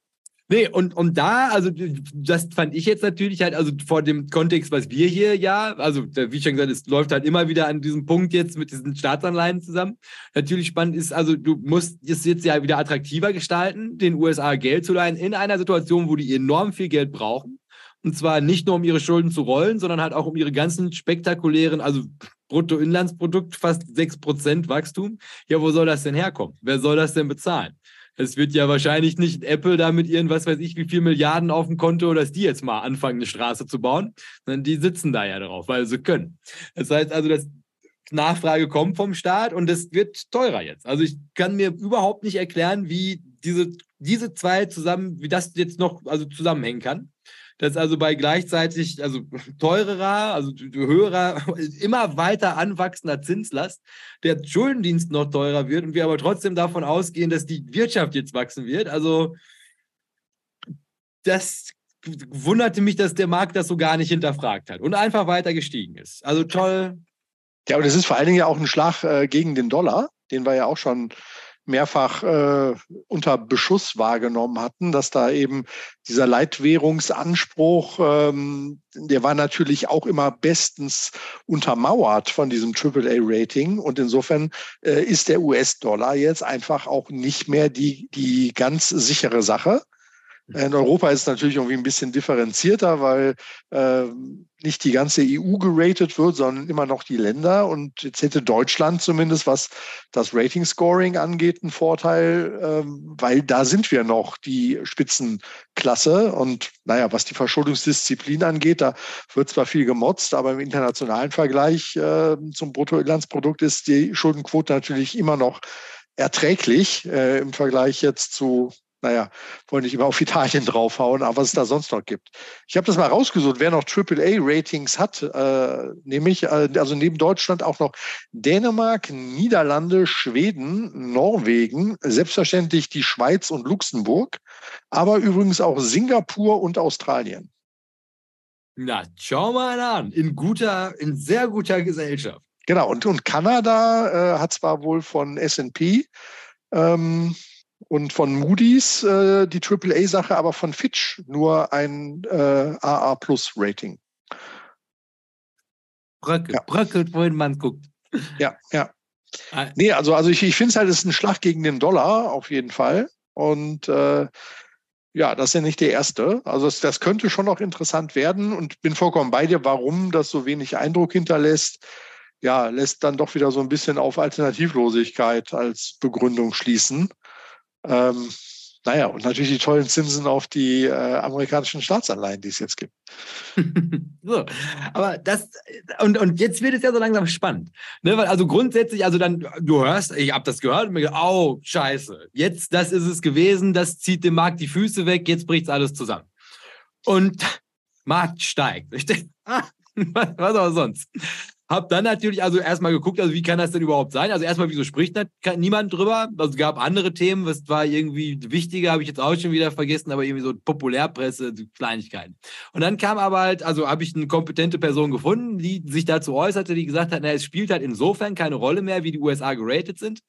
Nee, und, und da, also das fand ich jetzt natürlich halt, also vor dem Kontext, was wir hier ja, also wie schon gesagt, es läuft halt immer wieder an diesem Punkt jetzt mit diesen Staatsanleihen zusammen. Natürlich spannend ist, also du musst es jetzt ja wieder attraktiver gestalten, den USA Geld zu leihen in einer Situation, wo die enorm viel Geld brauchen. Und zwar nicht nur, um ihre Schulden zu rollen, sondern halt auch um ihre ganzen spektakulären, also Bruttoinlandsprodukt, fast 6% Wachstum. Ja, wo soll das denn herkommen? Wer soll das denn bezahlen? Es wird ja wahrscheinlich nicht Apple da mit ihren, was weiß ich, wie viel Milliarden auf dem Konto, dass die jetzt mal anfangen, eine Straße zu bauen, sondern die sitzen da ja drauf, weil sie können. Das heißt also, das Nachfrage kommt vom Staat und es wird teurer jetzt. Also ich kann mir überhaupt nicht erklären, wie diese, diese zwei zusammen, wie das jetzt noch also zusammenhängen kann dass also bei gleichzeitig, also teurerer, also höherer, immer weiter anwachsender Zinslast, der Schuldendienst noch teurer wird und wir aber trotzdem davon ausgehen, dass die Wirtschaft jetzt wachsen wird. Also das wunderte mich, dass der Markt das so gar nicht hinterfragt hat und einfach weiter gestiegen ist. Also toll. Ja, und es ist vor allen Dingen ja auch ein Schlag äh, gegen den Dollar, den wir ja auch schon mehrfach äh, unter Beschuss wahrgenommen hatten, dass da eben dieser Leitwährungsanspruch, ähm, der war natürlich auch immer bestens untermauert von diesem AAA-Rating. Und insofern äh, ist der US-Dollar jetzt einfach auch nicht mehr die, die ganz sichere Sache. In Europa ist es natürlich irgendwie ein bisschen differenzierter, weil äh, nicht die ganze EU geratet wird, sondern immer noch die Länder. Und jetzt hätte Deutschland zumindest, was das Rating-Scoring angeht, einen Vorteil, ähm, weil da sind wir noch die Spitzenklasse. Und naja, was die Verschuldungsdisziplin angeht, da wird zwar viel gemotzt, aber im internationalen Vergleich äh, zum Bruttoinlandsprodukt ist die Schuldenquote natürlich immer noch erträglich äh, im Vergleich jetzt zu naja, wollen nicht immer auf Italien draufhauen, aber was es da sonst noch gibt. Ich habe das mal rausgesucht, wer noch AAA-Ratings hat, äh, nämlich äh, also neben Deutschland auch noch Dänemark, Niederlande, Schweden, Norwegen, selbstverständlich die Schweiz und Luxemburg, aber übrigens auch Singapur und Australien. Na, schau mal an, in guter, in sehr guter Gesellschaft. Genau, und, und Kanada äh, hat zwar wohl von SP ähm, und von Moody's äh, die AAA-Sache, aber von Fitch nur ein äh, AA-Plus-Rating. Bröckelt, ja. bröckelt, wohin man guckt. Ja, ja. Ah. Nee, also, also ich, ich finde es halt, es ist ein Schlag gegen den Dollar auf jeden Fall. Und äh, ja, das ist ja nicht der erste. Also das, das könnte schon noch interessant werden und bin vollkommen bei dir, warum das so wenig Eindruck hinterlässt. Ja, lässt dann doch wieder so ein bisschen auf Alternativlosigkeit als Begründung schließen. Ähm, naja, und natürlich die tollen Zinsen auf die äh, amerikanischen Staatsanleihen, die es jetzt gibt. so, aber das, und, und jetzt wird es ja so langsam spannend. Ne? Weil also grundsätzlich, also dann, du hörst, ich habe das gehört und mir gedacht, oh, scheiße, jetzt, das ist es gewesen, das zieht dem Markt die Füße weg, jetzt bricht alles zusammen. Und Markt steigt. Ich denke, ah, was, was auch sonst. Hab dann natürlich also erstmal geguckt, also wie kann das denn überhaupt sein? Also erstmal, wieso spricht niemand drüber? Also es gab andere Themen, was war irgendwie wichtiger, habe ich jetzt auch schon wieder vergessen, aber irgendwie so Populärpresse, Kleinigkeiten. Und dann kam aber halt, also habe ich eine kompetente Person gefunden, die sich dazu äußerte, die gesagt hat, na, es spielt halt insofern keine Rolle mehr, wie die USA geratet sind,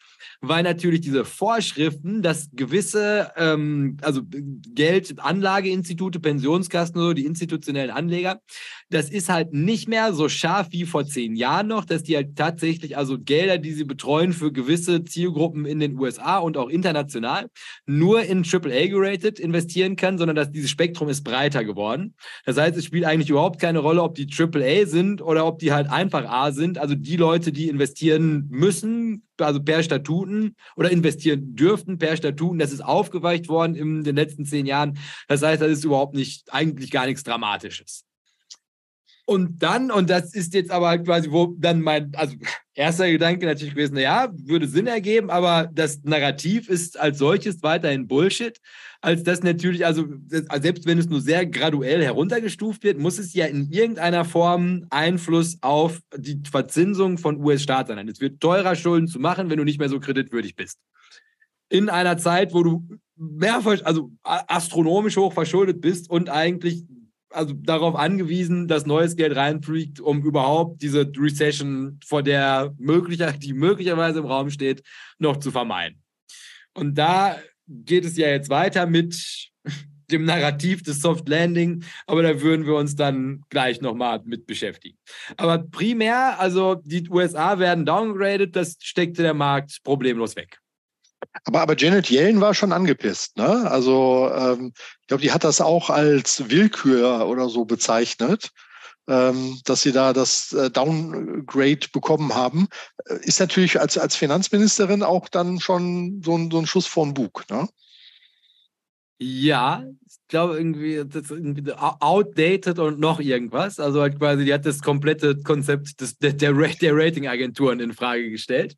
weil natürlich diese Vorschriften, dass gewisse, ähm, also Geld, Anlageinstitute, Pensionskassen, so die institutionellen Anleger, das ist halt nicht mehr so scharf wie vor zehn Jahren noch, dass die halt tatsächlich also Gelder, die sie betreuen für gewisse Zielgruppen in den USA und auch international, nur in AAA gerated investieren kann, sondern dass dieses Spektrum ist breiter geworden. Das heißt, es spielt eigentlich überhaupt keine Rolle, ob die AAA sind oder ob die halt einfach A sind. Also die Leute, die investieren müssen, also per Statuten oder investieren dürften per Statuten, das ist aufgeweicht worden in den letzten zehn Jahren. Das heißt, das ist überhaupt nicht, eigentlich gar nichts Dramatisches. Und dann, und das ist jetzt aber quasi, wo dann mein, also erster Gedanke natürlich gewesen, ja, würde Sinn ergeben, aber das Narrativ ist als solches weiterhin Bullshit, als das natürlich, also selbst wenn es nur sehr graduell heruntergestuft wird, muss es ja in irgendeiner Form Einfluss auf die Verzinsung von US-Staatsern haben. Es wird teurer, Schulden zu machen, wenn du nicht mehr so kreditwürdig bist. In einer Zeit, wo du mehrfach, also astronomisch hoch verschuldet bist und eigentlich also darauf angewiesen, dass neues Geld reinfliegt, um überhaupt diese Recession, vor der möglicher, die möglicherweise im Raum steht, noch zu vermeiden. Und da geht es ja jetzt weiter mit dem Narrativ des Soft Landing, aber da würden wir uns dann gleich nochmal mit beschäftigen. Aber primär, also die USA werden downgraded, das steckte der Markt problemlos weg. Aber, aber Janet Yellen war schon angepisst. Ne? Also ähm, ich glaube, die hat das auch als Willkür oder so bezeichnet, ähm, dass sie da das äh, Downgrade bekommen haben. Äh, ist natürlich als, als Finanzministerin auch dann schon so ein, so ein Schuss vor den Bug. Ne? Ja, ich glaube irgendwie, das ist irgendwie outdated und noch irgendwas. Also halt quasi, die hat das komplette Konzept des, der, der Ratingagenturen in Frage gestellt.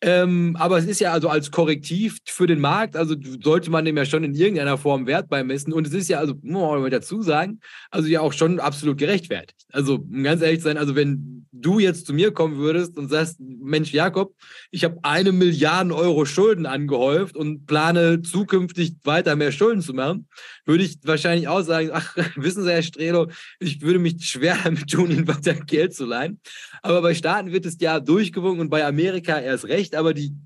Ähm, aber es ist ja also als Korrektiv für den Markt, also sollte man dem ja schon in irgendeiner Form Wert beimessen. Und es ist ja, also muss man mal dazu sagen, also ja auch schon absolut gerechtfertigt. Also um ganz ehrlich zu sein, also wenn du jetzt zu mir kommen würdest und sagst, Mensch Jakob, ich habe eine Milliarde Euro Schulden angehäuft und plane zukünftig weiter mehr Schulden zu machen, würde ich wahrscheinlich auch sagen, ach, wissen Sie, Herr Strelo, ich würde mich schwer damit tun, Ihnen weiter Geld zu leihen. Aber bei Staaten wird es ja durchgewunken und bei Amerika erst recht nicht, aber die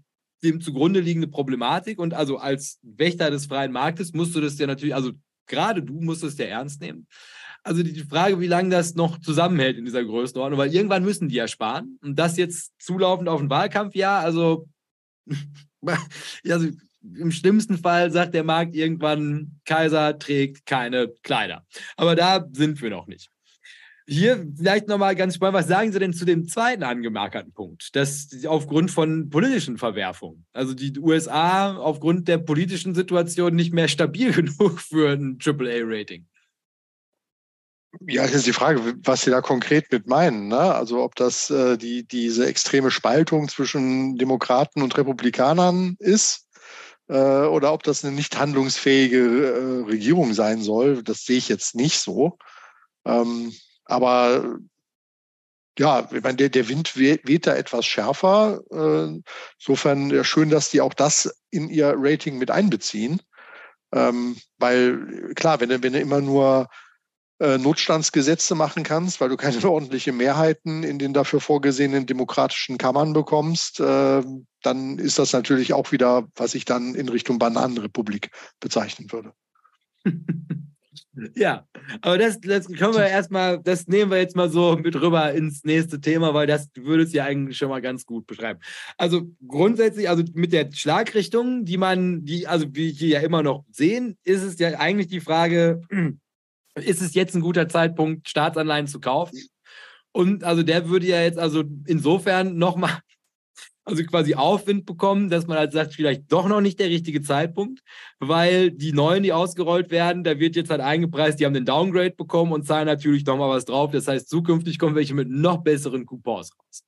dem zugrunde liegende Problematik und also als Wächter des freien Marktes musst du das ja natürlich, also gerade du musst es ja ernst nehmen. Also die Frage, wie lange das noch zusammenhält in dieser Größenordnung, weil irgendwann müssen die ja sparen und das jetzt zulaufend auf ein Wahlkampfjahr, also, also im schlimmsten Fall sagt der Markt irgendwann, Kaiser trägt keine Kleider. Aber da sind wir noch nicht. Hier vielleicht nochmal ganz spannend, was sagen Sie denn zu dem zweiten angemarkerten Punkt, dass aufgrund von politischen Verwerfungen, also die USA aufgrund der politischen Situation nicht mehr stabil genug für ein AAA-Rating? Ja, das ist die Frage, was Sie da konkret mit meinen. Ne? Also ob das äh, die, diese extreme Spaltung zwischen Demokraten und Republikanern ist äh, oder ob das eine nicht handlungsfähige äh, Regierung sein soll, das sehe ich jetzt nicht so. Ähm, aber ja, ich meine, der, der Wind weht da etwas schärfer. Äh, insofern ja, schön, dass die auch das in ihr Rating mit einbeziehen. Ähm, weil klar, wenn du, wenn du immer nur äh, Notstandsgesetze machen kannst, weil du keine ordentliche Mehrheiten in den dafür vorgesehenen demokratischen Kammern bekommst, äh, dann ist das natürlich auch wieder, was ich dann in Richtung Bananenrepublik bezeichnen würde. Ja, aber das, das können wir erstmal, das nehmen wir jetzt mal so mit rüber ins nächste Thema, weil das würde es ja eigentlich schon mal ganz gut beschreiben. Also grundsätzlich, also mit der Schlagrichtung, die man, die, also wie wir ja immer noch sehen, ist es ja eigentlich die Frage, ist es jetzt ein guter Zeitpunkt, Staatsanleihen zu kaufen? Und also der würde ja jetzt also insofern nochmal also quasi Aufwind bekommen, dass man halt sagt, vielleicht doch noch nicht der richtige Zeitpunkt, weil die neuen, die ausgerollt werden, da wird jetzt halt eingepreist, die haben den Downgrade bekommen und zahlen natürlich noch mal was drauf. Das heißt, zukünftig kommen welche mit noch besseren Coupons raus.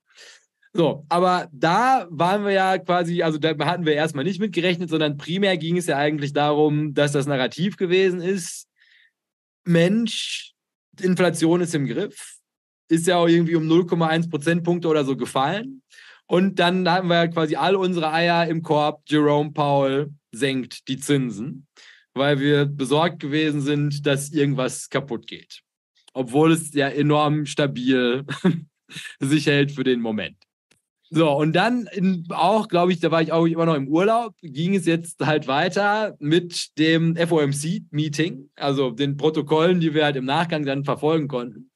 So, aber da waren wir ja quasi, also da hatten wir erstmal nicht mitgerechnet, sondern primär ging es ja eigentlich darum, dass das Narrativ gewesen ist, Mensch, Inflation ist im Griff, ist ja auch irgendwie um 0,1 Prozentpunkte oder so gefallen. Und dann hatten wir quasi all unsere Eier im Korb. Jerome Powell senkt die Zinsen, weil wir besorgt gewesen sind, dass irgendwas kaputt geht. Obwohl es ja enorm stabil sich hält für den Moment. So, und dann in, auch, glaube ich, da war ich auch immer noch im Urlaub, ging es jetzt halt weiter mit dem FOMC-Meeting, also den Protokollen, die wir halt im Nachgang dann verfolgen konnten.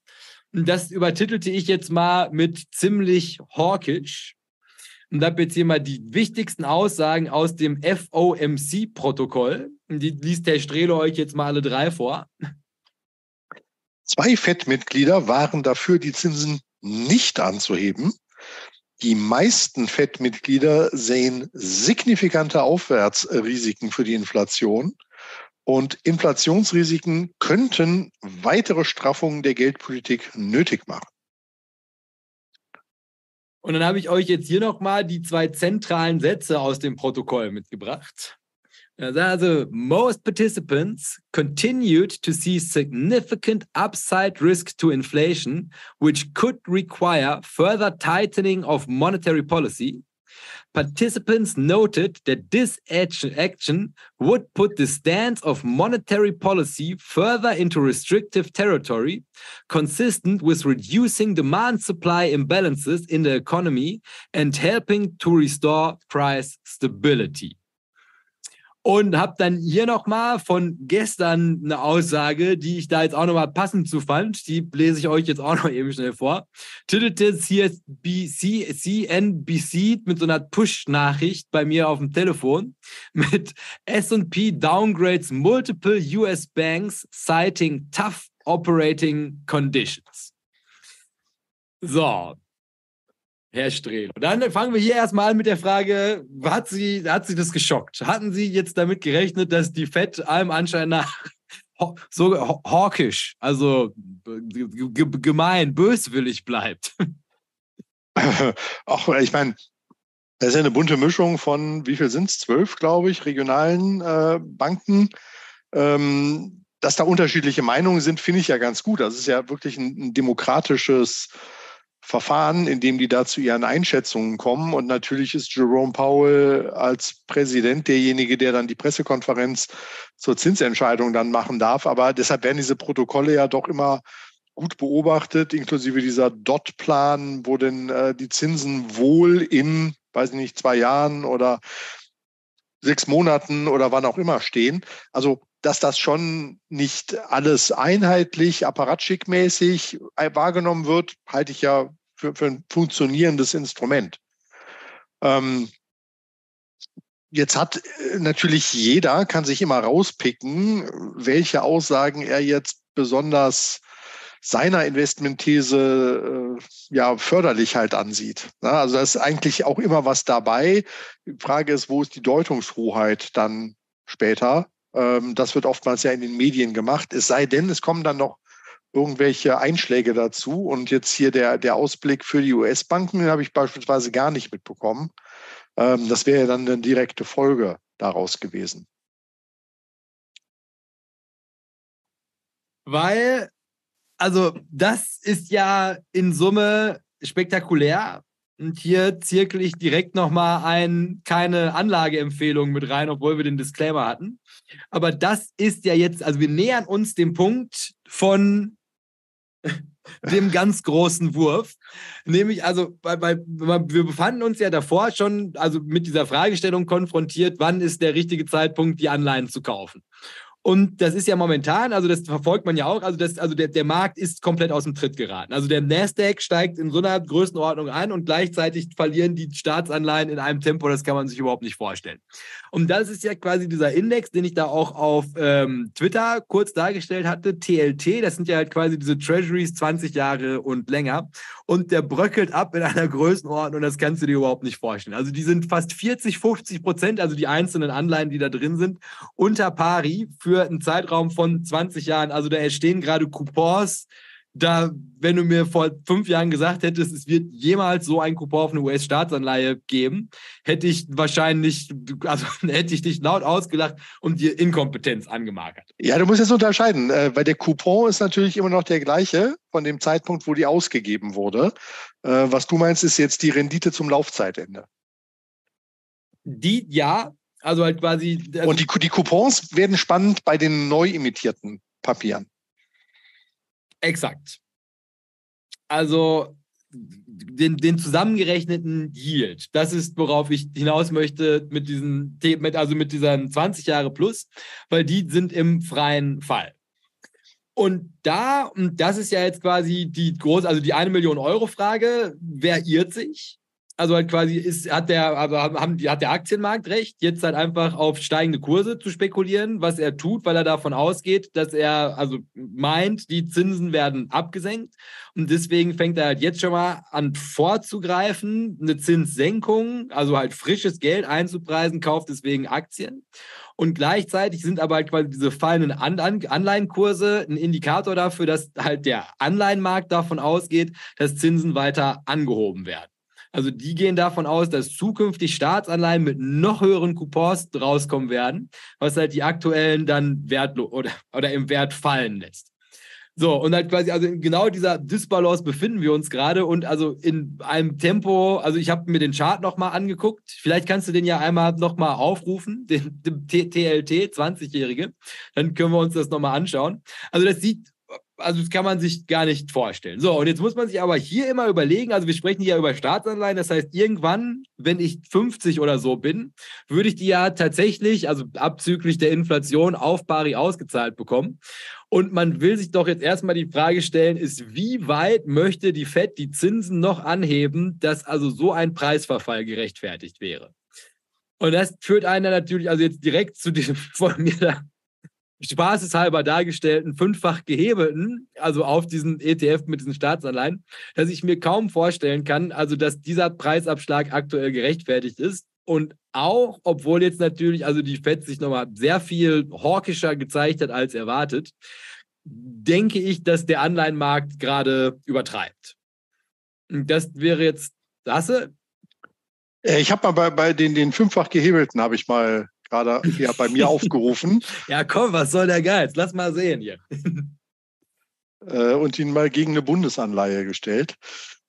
Und das übertitelte ich jetzt mal mit ziemlich hawkisch und habe jetzt hier mal die wichtigsten Aussagen aus dem FOMC-Protokoll. Die liest Herr Strelo euch jetzt mal alle drei vor. Zwei FED-Mitglieder waren dafür, die Zinsen nicht anzuheben. Die meisten FED-Mitglieder sehen signifikante Aufwärtsrisiken für die Inflation. Und Inflationsrisiken könnten weitere Straffungen der Geldpolitik nötig machen. Und dann habe ich euch jetzt hier nochmal die zwei zentralen Sätze aus dem Protokoll mitgebracht. Also, most participants continued to see significant upside risk to inflation, which could require further tightening of monetary policy. Participants noted that this action would put the stance of monetary policy further into restrictive territory, consistent with reducing demand supply imbalances in the economy and helping to restore price stability. Und habe dann hier nochmal von gestern eine Aussage, die ich da jetzt auch nochmal passend zu fand. Die lese ich euch jetzt auch noch eben schnell vor. Titelte CSBC, CNBC mit so einer Push-Nachricht bei mir auf dem Telefon mit S&P downgrades multiple US banks citing tough operating conditions. So, Herr Strehl. Dann fangen wir hier erstmal an mit der Frage, hat Sie, hat Sie das geschockt? Hatten Sie jetzt damit gerechnet, dass die FED allem Anschein nach so hawkisch, also gemein, böswillig bleibt? Ach, ich meine, das ist ja eine bunte Mischung von, wie viel sind es? Zwölf, glaube ich, regionalen äh, Banken. Ähm, dass da unterschiedliche Meinungen sind, finde ich ja ganz gut. Das ist ja wirklich ein, ein demokratisches Verfahren, in dem die da zu ihren Einschätzungen kommen. Und natürlich ist Jerome Powell als Präsident derjenige, der dann die Pressekonferenz zur Zinsentscheidung dann machen darf. Aber deshalb werden diese Protokolle ja doch immer gut beobachtet, inklusive dieser Dot-Plan, wo denn äh, die Zinsen wohl in, weiß ich nicht, zwei Jahren oder sechs Monaten oder wann auch immer stehen. Also dass das schon nicht alles einheitlich, apparatschickmäßig wahrgenommen wird, halte ich ja für, für ein funktionierendes Instrument. Ähm, jetzt hat äh, natürlich jeder, kann sich immer rauspicken, welche Aussagen er jetzt besonders seiner Investmentthese äh, ja förderlich halt ansieht. Ja, also da ist eigentlich auch immer was dabei. Die Frage ist, wo ist die Deutungshoheit dann später? Ähm, das wird oftmals ja in den Medien gemacht. Es sei denn, es kommen dann noch irgendwelche Einschläge dazu. Und jetzt hier der, der Ausblick für die US-Banken, den habe ich beispielsweise gar nicht mitbekommen. Ähm, das wäre dann eine direkte Folge daraus gewesen. Weil, also das ist ja in Summe spektakulär. Und hier zirkel ich direkt nochmal ein, keine Anlageempfehlung mit rein, obwohl wir den Disclaimer hatten. Aber das ist ja jetzt, also wir nähern uns dem Punkt von dem ganz großen Wurf. Nämlich, also, weil, weil, wir befanden uns ja davor schon, also mit dieser Fragestellung konfrontiert, wann ist der richtige Zeitpunkt, die Anleihen zu kaufen. Und das ist ja momentan, also das verfolgt man ja auch, also, das, also der, der Markt ist komplett aus dem Tritt geraten. Also der Nasdaq steigt in so einer Größenordnung an und gleichzeitig verlieren die Staatsanleihen in einem Tempo, das kann man sich überhaupt nicht vorstellen. Und das ist ja quasi dieser Index, den ich da auch auf ähm, Twitter kurz dargestellt hatte, TLT, das sind ja halt quasi diese Treasuries 20 Jahre und länger. Und der bröckelt ab in einer Größenordnung, das kannst du dir überhaupt nicht vorstellen. Also die sind fast 40, 50 Prozent, also die einzelnen Anleihen, die da drin sind, unter pari für einen Zeitraum von 20 Jahren. Also da entstehen gerade Coupons. Da, wenn du mir vor fünf Jahren gesagt hättest, es wird jemals so ein Coupon auf eine US-Staatsanleihe geben, hätte ich wahrscheinlich, also hätte ich dich laut ausgelacht und dir Inkompetenz angemarkert. Ja, du musst jetzt unterscheiden, äh, weil der Coupon ist natürlich immer noch der gleiche von dem Zeitpunkt, wo die ausgegeben wurde. Äh, was du meinst, ist jetzt die Rendite zum Laufzeitende. Die, ja, also halt quasi. Also und die, die Coupons werden spannend bei den neu imitierten Papieren. Exakt. Also den, den zusammengerechneten Yield. Das ist, worauf ich hinaus möchte mit diesen, mit, also mit diesen 20 Jahre plus, weil die sind im freien Fall. Und da, und das ist ja jetzt quasi die große, also die eine Million Euro Frage, wer irrt sich? Also halt quasi ist, hat der, also haben, hat der Aktienmarkt recht, jetzt halt einfach auf steigende Kurse zu spekulieren, was er tut, weil er davon ausgeht, dass er also meint, die Zinsen werden abgesenkt. Und deswegen fängt er halt jetzt schon mal an vorzugreifen, eine Zinssenkung, also halt frisches Geld einzupreisen, kauft deswegen Aktien. Und gleichzeitig sind aber halt quasi diese fallenden An An Anleihenkurse ein Indikator dafür, dass halt der Anleihenmarkt davon ausgeht, dass Zinsen weiter angehoben werden. Also die gehen davon aus, dass zukünftig Staatsanleihen mit noch höheren Coupons rauskommen werden, was halt die aktuellen dann wertlos oder, oder im Wert fallen lässt. So, und halt quasi, also in genau dieser Disbalance befinden wir uns gerade und also in einem Tempo, also ich habe mir den Chart nochmal angeguckt, vielleicht kannst du den ja einmal nochmal aufrufen, den, den TLT, 20-Jährige, dann können wir uns das nochmal anschauen. Also das sieht also das kann man sich gar nicht vorstellen. So, und jetzt muss man sich aber hier immer überlegen, also wir sprechen hier über Staatsanleihen, das heißt, irgendwann, wenn ich 50 oder so bin, würde ich die ja tatsächlich, also abzüglich der Inflation, auf Bari ausgezahlt bekommen. Und man will sich doch jetzt erstmal die Frage stellen, ist, wie weit möchte die FED die Zinsen noch anheben, dass also so ein Preisverfall gerechtfertigt wäre? Und das führt einer natürlich also jetzt direkt zu diesem von mir da spaßeshalber dargestellten fünffach gehebelten, also auf diesen ETF mit diesen Staatsanleihen, dass ich mir kaum vorstellen kann, also dass dieser Preisabschlag aktuell gerechtfertigt ist. Und auch, obwohl jetzt natürlich, also die FED sich nochmal sehr viel hawkischer gezeigt hat als erwartet, denke ich, dass der Anleihenmarkt gerade übertreibt. Und das wäre jetzt, Lasse? Äh, ich habe mal bei, bei den, den fünffach gehebelten, habe ich mal gerade ja, bei mir aufgerufen. Ja, komm, was soll der Geiz? Lass mal sehen hier. Äh, und ihn mal gegen eine Bundesanleihe gestellt,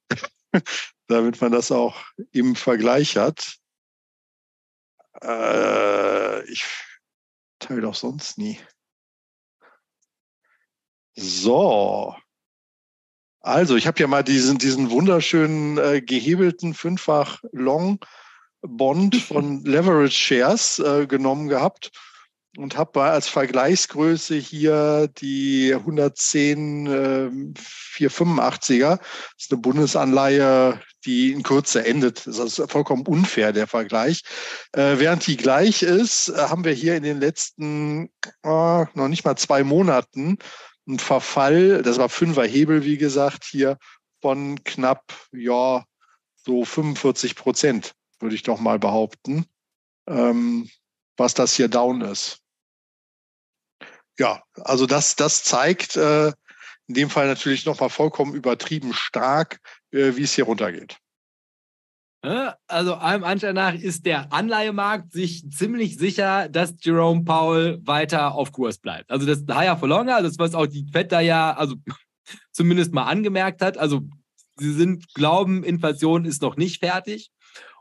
damit man das auch im Vergleich hat. Äh, ich teile doch sonst nie. So. Also, ich habe ja mal diesen, diesen wunderschönen äh, gehebelten fünffach Long Bond von Leverage Shares äh, genommen gehabt und habe als Vergleichsgröße hier die 110 äh, 485er. Das ist eine Bundesanleihe, die in Kürze endet. Das ist vollkommen unfair, der Vergleich. Äh, während die gleich ist, äh, haben wir hier in den letzten äh, noch nicht mal zwei Monaten einen Verfall, das war Fünfer Hebel, wie gesagt, hier von knapp, ja, so 45 Prozent würde ich doch mal behaupten, ähm, was das hier down ist. Ja, also das, das zeigt äh, in dem Fall natürlich nochmal vollkommen übertrieben stark, äh, wie es hier runtergeht. Also allem Anschein nach ist der Anleihemarkt sich ziemlich sicher, dass Jerome Powell weiter auf Kurs bleibt. Also das Higher for Longer, das was auch die Fed da ja also zumindest mal angemerkt hat. Also sie sind glauben, Inflation ist noch nicht fertig.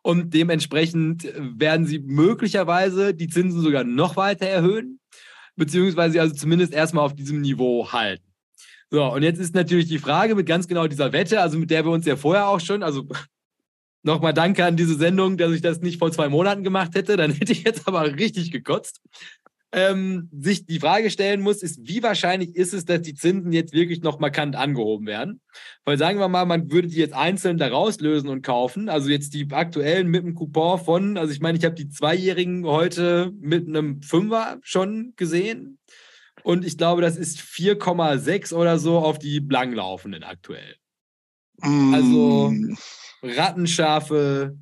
Und dementsprechend werden sie möglicherweise die Zinsen sogar noch weiter erhöhen, beziehungsweise also zumindest erstmal auf diesem Niveau halten. So, und jetzt ist natürlich die Frage mit ganz genau dieser Wette, also mit der wir uns ja vorher auch schon, also nochmal danke an diese Sendung, dass ich das nicht vor zwei Monaten gemacht hätte, dann hätte ich jetzt aber richtig gekotzt ähm, sich die Frage stellen muss, ist, wie wahrscheinlich ist es, dass die Zinsen jetzt wirklich noch markant angehoben werden? Weil sagen wir mal, man würde die jetzt einzeln da rauslösen und kaufen. Also jetzt die aktuellen mit einem Coupon von, also ich meine, ich habe die Zweijährigen heute mit einem Fünfer schon gesehen. Und ich glaube, das ist 4,6 oder so auf die langlaufenden aktuell. Mm. Also rattenscharfe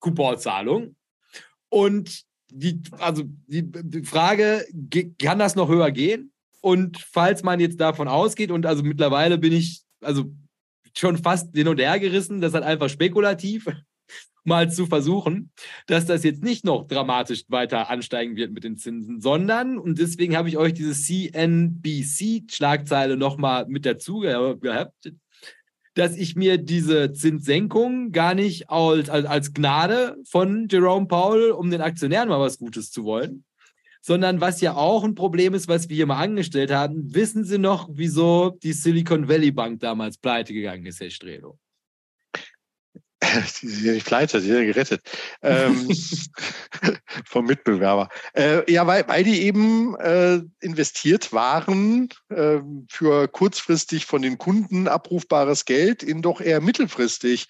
Couponzahlung. Und die, also die, die Frage, kann das noch höher gehen? Und falls man jetzt davon ausgeht, und also mittlerweile bin ich also schon fast hin und her gerissen, das hat einfach spekulativ mal zu versuchen, dass das jetzt nicht noch dramatisch weiter ansteigen wird mit den Zinsen, sondern, und deswegen habe ich euch diese CNBC-Schlagzeile nochmal mit dazu gehabt, dass ich mir diese Zinssenkung gar nicht als, als, als Gnade von Jerome Powell, um den Aktionären mal was Gutes zu wollen, sondern was ja auch ein Problem ist, was wir hier mal angestellt haben. Wissen Sie noch, wieso die Silicon Valley Bank damals pleite gegangen ist, Herr Strelo? Die sind ja nicht pleite, die sind ja gerettet. Ähm, vom Mitbewerber. Äh, ja, weil, weil die eben äh, investiert waren äh, für kurzfristig von den Kunden abrufbares Geld in doch eher mittelfristig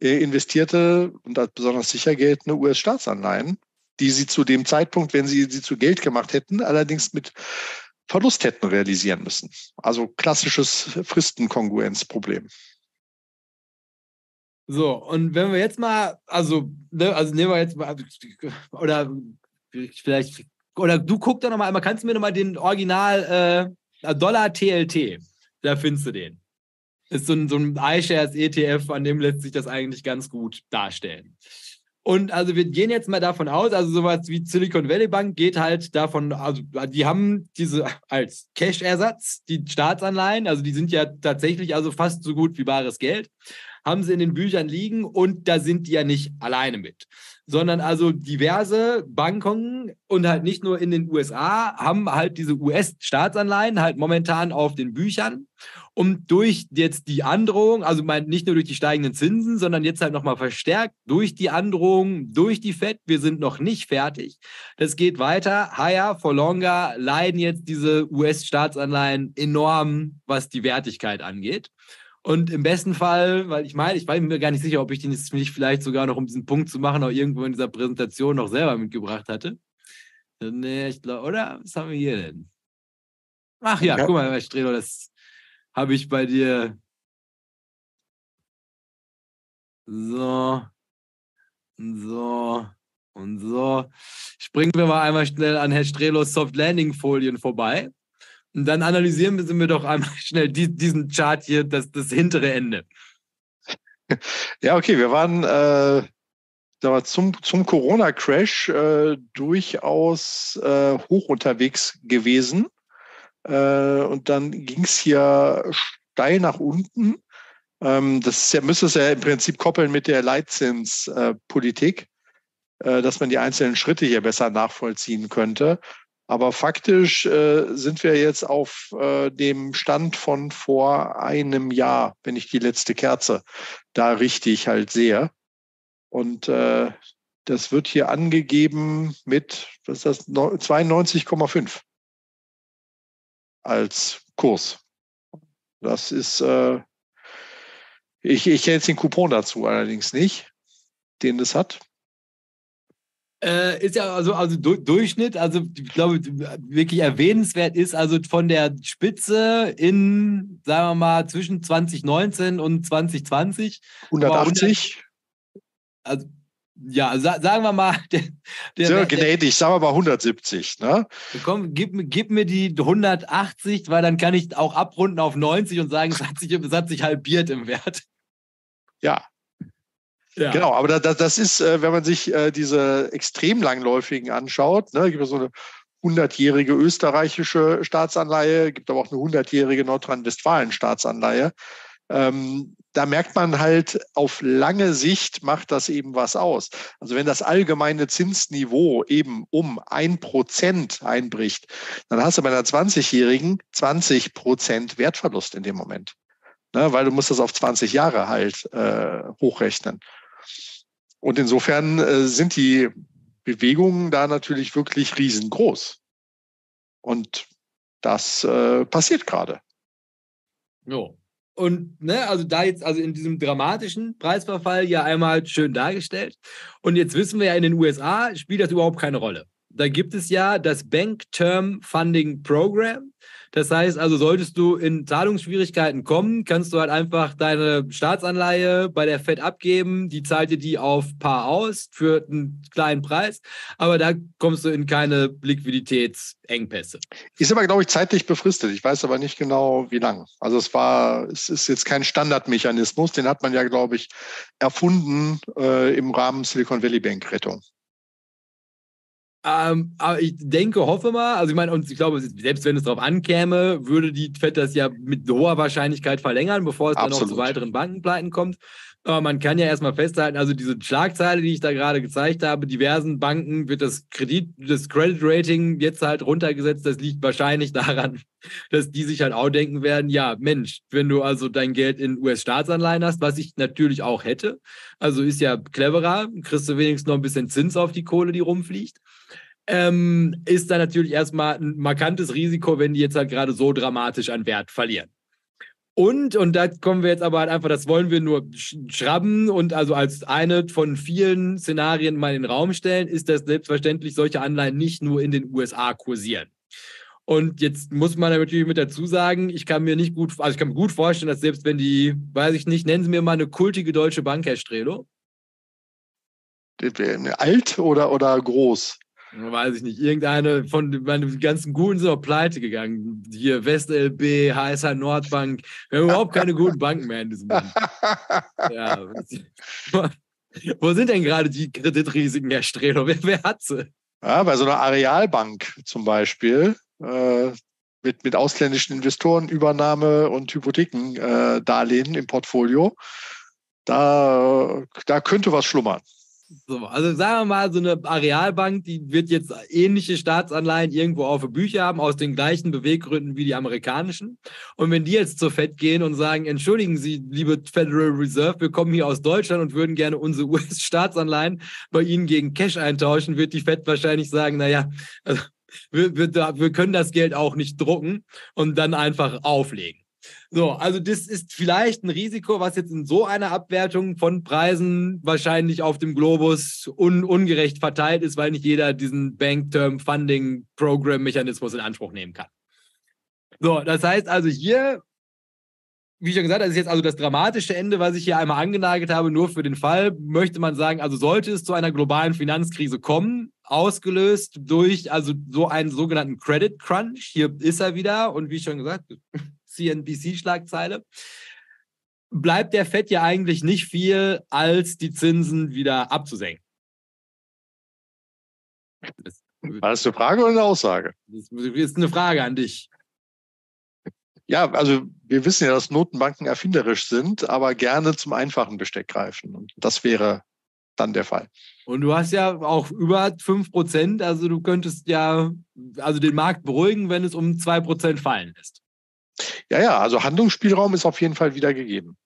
äh, investierte und als besonders sicher geltende US-Staatsanleihen, die sie zu dem Zeitpunkt, wenn sie sie zu Geld gemacht hätten, allerdings mit Verlust hätten realisieren müssen. Also klassisches Fristenkongruenzproblem. So, und wenn wir jetzt mal, also, ne, also nehmen wir jetzt mal, oder vielleicht, oder du guck doch nochmal, kannst du mir nochmal den Original äh, Dollar TLT, da findest du den. Ist so ein, so ein iShares ETF, an dem lässt sich das eigentlich ganz gut darstellen. Und also wir gehen jetzt mal davon aus, also sowas wie Silicon Valley Bank geht halt davon, also die haben diese als Cash-Ersatz, die Staatsanleihen, also die sind ja tatsächlich also fast so gut wie bares Geld haben sie in den Büchern liegen und da sind die ja nicht alleine mit, sondern also diverse Banken und halt nicht nur in den USA haben halt diese US-Staatsanleihen halt momentan auf den Büchern und durch jetzt die Androhung, also nicht nur durch die steigenden Zinsen, sondern jetzt halt nochmal verstärkt durch die Androhung, durch die FED, wir sind noch nicht fertig. Das geht weiter. Higher for longer leiden jetzt diese US-Staatsanleihen enorm, was die Wertigkeit angeht. Und im besten Fall, weil ich meine, ich war mir gar nicht sicher, ob ich den jetzt nicht vielleicht sogar noch, um diesen Punkt zu machen, auch irgendwo in dieser Präsentation noch selber mitgebracht hatte. Nee, ich glaube, oder? Was haben wir hier denn? Ach ja, ja. guck mal, Herr Strelo, das habe ich bei dir. So. So. Und so. Springen wir mal einmal schnell an Herr Strelos Soft Landing Folien vorbei. Dann analysieren wir doch einmal schnell die, diesen Chart hier, das, das hintere Ende. Ja, okay, wir waren äh, zum, zum Corona-Crash äh, durchaus äh, hoch unterwegs gewesen. Äh, und dann ging es hier steil nach unten. Ähm, das ja, müsste es ja im Prinzip koppeln mit der Leitzinspolitik, äh, dass man die einzelnen Schritte hier besser nachvollziehen könnte. Aber faktisch äh, sind wir jetzt auf äh, dem Stand von vor einem Jahr, wenn ich die letzte Kerze da richtig halt sehe. Und äh, das wird hier angegeben mit, was ist das, 92,5 als Kurs. Das ist, äh, ich, ich kenne jetzt den Coupon dazu allerdings nicht, den das hat. Äh, ist ja also, also du Durchschnitt, also ich glaube, wirklich erwähnenswert ist, also von der Spitze in, sagen wir mal, zwischen 2019 und 2020. 180? 100, also, ja, sa sagen wir mal. Der, der, Sehr gnädig, sagen wir mal 170. Ne? Komm, gib, gib mir die 180, weil dann kann ich auch abrunden auf 90 und sagen, es hat sich, es hat sich halbiert im Wert. Ja, ja. Genau, aber das, das ist, äh, wenn man sich äh, diese extrem langläufigen anschaut, ne, gibt es so eine hundertjährige österreichische Staatsanleihe, gibt aber auch eine hundertjährige Nordrhein-Westfalen-Staatsanleihe. Ähm, da merkt man halt, auf lange Sicht macht das eben was aus. Also wenn das allgemeine Zinsniveau eben um ein Prozent einbricht, dann hast du bei einer 20-Jährigen 20 Prozent Wertverlust in dem Moment. Ne, weil du musst das auf 20 Jahre halt äh, hochrechnen. Und insofern äh, sind die Bewegungen da natürlich wirklich riesengroß. Und das äh, passiert gerade. Jo. Und ne, also da jetzt, also in diesem dramatischen Preisverfall ja einmal schön dargestellt. Und jetzt wissen wir ja, in den USA spielt das überhaupt keine Rolle. Da gibt es ja das Bank Term Funding Program. Das heißt also, solltest du in Zahlungsschwierigkeiten kommen, kannst du halt einfach deine Staatsanleihe bei der Fed abgeben. Die zahlt dir die auf Paar aus für einen kleinen Preis. Aber da kommst du in keine Liquiditätsengpässe. Ist aber, glaube ich, zeitlich befristet. Ich weiß aber nicht genau, wie lang. Also es war, es ist jetzt kein Standardmechanismus. Den hat man ja, glaube ich, erfunden äh, im Rahmen Silicon Valley Bank Rettung. Ähm, aber ich denke, hoffe mal, also ich meine, und ich glaube, selbst wenn es darauf ankäme, würde die FED das ja mit hoher Wahrscheinlichkeit verlängern, bevor es Absolut. dann auch zu weiteren Bankenpleiten kommt. Aber man kann ja erstmal festhalten, also diese Schlagzeile, die ich da gerade gezeigt habe, diversen Banken wird das Kredit, das Credit Rating jetzt halt runtergesetzt. Das liegt wahrscheinlich daran, dass die sich halt auch denken werden, ja, Mensch, wenn du also dein Geld in US-Staatsanleihen hast, was ich natürlich auch hätte, also ist ja cleverer, kriegst du wenigstens noch ein bisschen Zins auf die Kohle, die rumfliegt. Ähm, ist da natürlich erstmal ein markantes Risiko, wenn die jetzt halt gerade so dramatisch an Wert verlieren. Und, und da kommen wir jetzt aber halt einfach, das wollen wir nur schrubben und also als eine von vielen Szenarien mal in den Raum stellen, ist, dass selbstverständlich solche Anleihen nicht nur in den USA kursieren. Und jetzt muss man natürlich mit dazu sagen, ich kann mir nicht gut, also ich kann mir gut vorstellen, dass selbst wenn die, weiß ich nicht, nennen Sie mir mal eine kultige deutsche Bank, Herr Strelo. Alt oder, oder groß? Weiß ich nicht, irgendeine von meinen ganzen Guten sind auch pleite gegangen. Hier WestLB, HSH Nordbank. Wir haben überhaupt keine guten Banken mehr in diesem Land. ja. Wo sind denn gerade die Kreditrisiken, Herr Strelo? Wer, wer hat sie? Ja, bei so einer Arealbank zum Beispiel, äh, mit, mit ausländischen Investoren, Übernahme und Hypothekendarlehen äh, im Portfolio, da, da könnte was schlummern. So, also sagen wir mal, so eine Arealbank, die wird jetzt ähnliche Staatsanleihen irgendwo auf der Bücher haben, aus den gleichen Beweggründen wie die amerikanischen. Und wenn die jetzt zur FED gehen und sagen, entschuldigen Sie, liebe Federal Reserve, wir kommen hier aus Deutschland und würden gerne unsere US-Staatsanleihen bei Ihnen gegen Cash eintauschen, wird die FED wahrscheinlich sagen, naja, also wir, wir, wir können das Geld auch nicht drucken und dann einfach auflegen. So, also das ist vielleicht ein Risiko, was jetzt in so einer Abwertung von Preisen wahrscheinlich auf dem Globus un ungerecht verteilt ist, weil nicht jeder diesen Bank Term Funding Program Mechanismus in Anspruch nehmen kann. So, das heißt also hier, wie schon gesagt, das ist jetzt also das dramatische Ende, was ich hier einmal angenagelt habe, nur für den Fall, möchte man sagen, also sollte es zu einer globalen Finanzkrise kommen, ausgelöst durch also so einen sogenannten Credit Crunch, hier ist er wieder und wie schon gesagt, CNBC-Schlagzeile, bleibt der FED ja eigentlich nicht viel, als die Zinsen wieder abzusenken. Das, War das eine Frage oder eine Aussage? Das ist eine Frage an dich. Ja, also wir wissen ja, dass Notenbanken erfinderisch sind, aber gerne zum einfachen Besteck greifen. Und das wäre dann der Fall. Und du hast ja auch über 5 Prozent, also du könntest ja also den Markt beruhigen, wenn es um 2 Prozent fallen lässt. Ja, ja, also Handlungsspielraum ist auf jeden Fall wieder gegeben.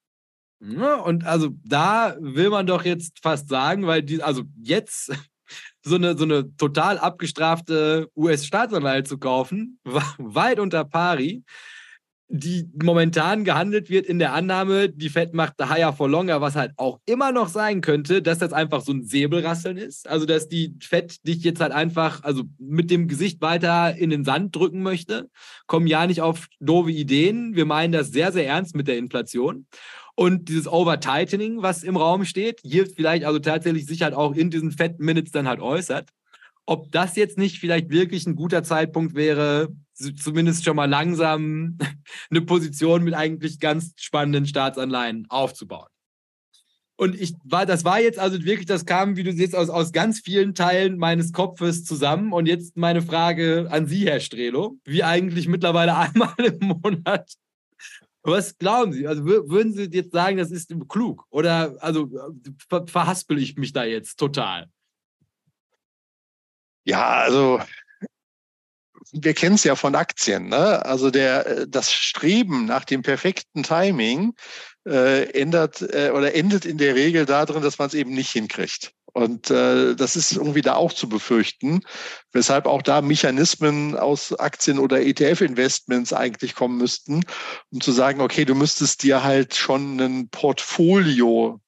Ja, und also da will man doch jetzt fast sagen, weil die, also jetzt so eine, so eine total abgestrafte US-Staatsanleihe zu kaufen, weit unter pari, die momentan gehandelt wird in der Annahme, die Fed macht higher for longer, was halt auch immer noch sein könnte, dass das einfach so ein Säbelrasseln ist. Also, dass die Fed dich jetzt halt einfach, also mit dem Gesicht weiter in den Sand drücken möchte, kommen ja nicht auf doofe Ideen. Wir meinen das sehr, sehr ernst mit der Inflation. Und dieses Over-Tightening, was im Raum steht, hier vielleicht also tatsächlich sich halt auch in diesen Fed-Minutes dann halt äußert ob das jetzt nicht vielleicht wirklich ein guter Zeitpunkt wäre, zumindest schon mal langsam eine Position mit eigentlich ganz spannenden Staatsanleihen aufzubauen. Und ich war, das war jetzt also wirklich, das kam, wie du siehst, aus, aus ganz vielen Teilen meines Kopfes zusammen. Und jetzt meine Frage an Sie, Herr Strelo, wie eigentlich mittlerweile einmal im Monat. Was glauben Sie? Also würden Sie jetzt sagen, das ist klug? Oder also verhaspel ich mich da jetzt total? Ja, also wir kennen es ja von Aktien. Ne? Also der, das Streben nach dem perfekten Timing äh, ändert äh, oder endet in der Regel darin, dass man es eben nicht hinkriegt. Und äh, das ist irgendwie da auch zu befürchten, weshalb auch da Mechanismen aus Aktien oder ETF-Investments eigentlich kommen müssten, um zu sagen, okay, du müsstest dir halt schon ein Portfolio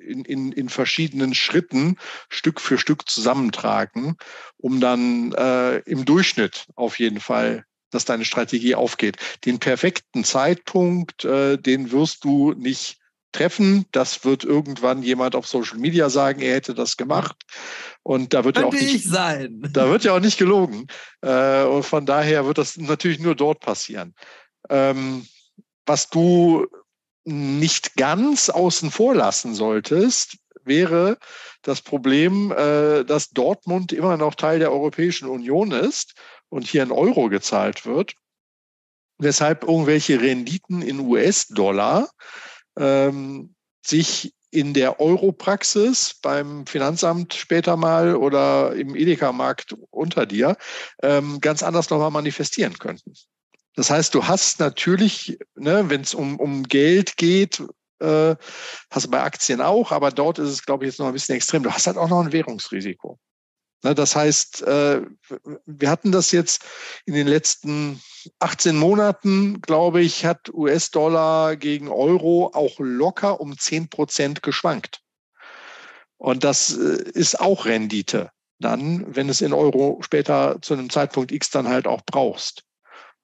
in, in, in verschiedenen Schritten Stück für Stück zusammentragen, um dann äh, im Durchschnitt auf jeden Fall dass deine Strategie aufgeht. Den perfekten Zeitpunkt, äh, den wirst du nicht treffen. Das wird irgendwann jemand auf Social Media sagen, er hätte das gemacht. Und da wird ja auch nicht sein. Da wird ja auch nicht gelogen. Äh, und von daher wird das natürlich nur dort passieren. Ähm, was du nicht ganz außen vor lassen solltest, wäre das Problem, äh, dass Dortmund immer noch Teil der Europäischen Union ist und hier ein Euro gezahlt wird, weshalb irgendwelche Renditen in US-Dollar ähm, sich in der Europraxis beim Finanzamt später mal oder im Edeka-Markt unter dir ähm, ganz anders nochmal manifestieren könnten. Das heißt, du hast natürlich, ne, wenn es um, um Geld geht, äh, hast du bei Aktien auch, aber dort ist es, glaube ich, jetzt noch ein bisschen extrem. Du hast halt auch noch ein Währungsrisiko. Ne, das heißt, äh, wir hatten das jetzt in den letzten 18 Monaten, glaube ich, hat US-Dollar gegen Euro auch locker um 10 Prozent geschwankt. Und das äh, ist auch Rendite dann, wenn es in Euro später zu einem Zeitpunkt X dann halt auch brauchst.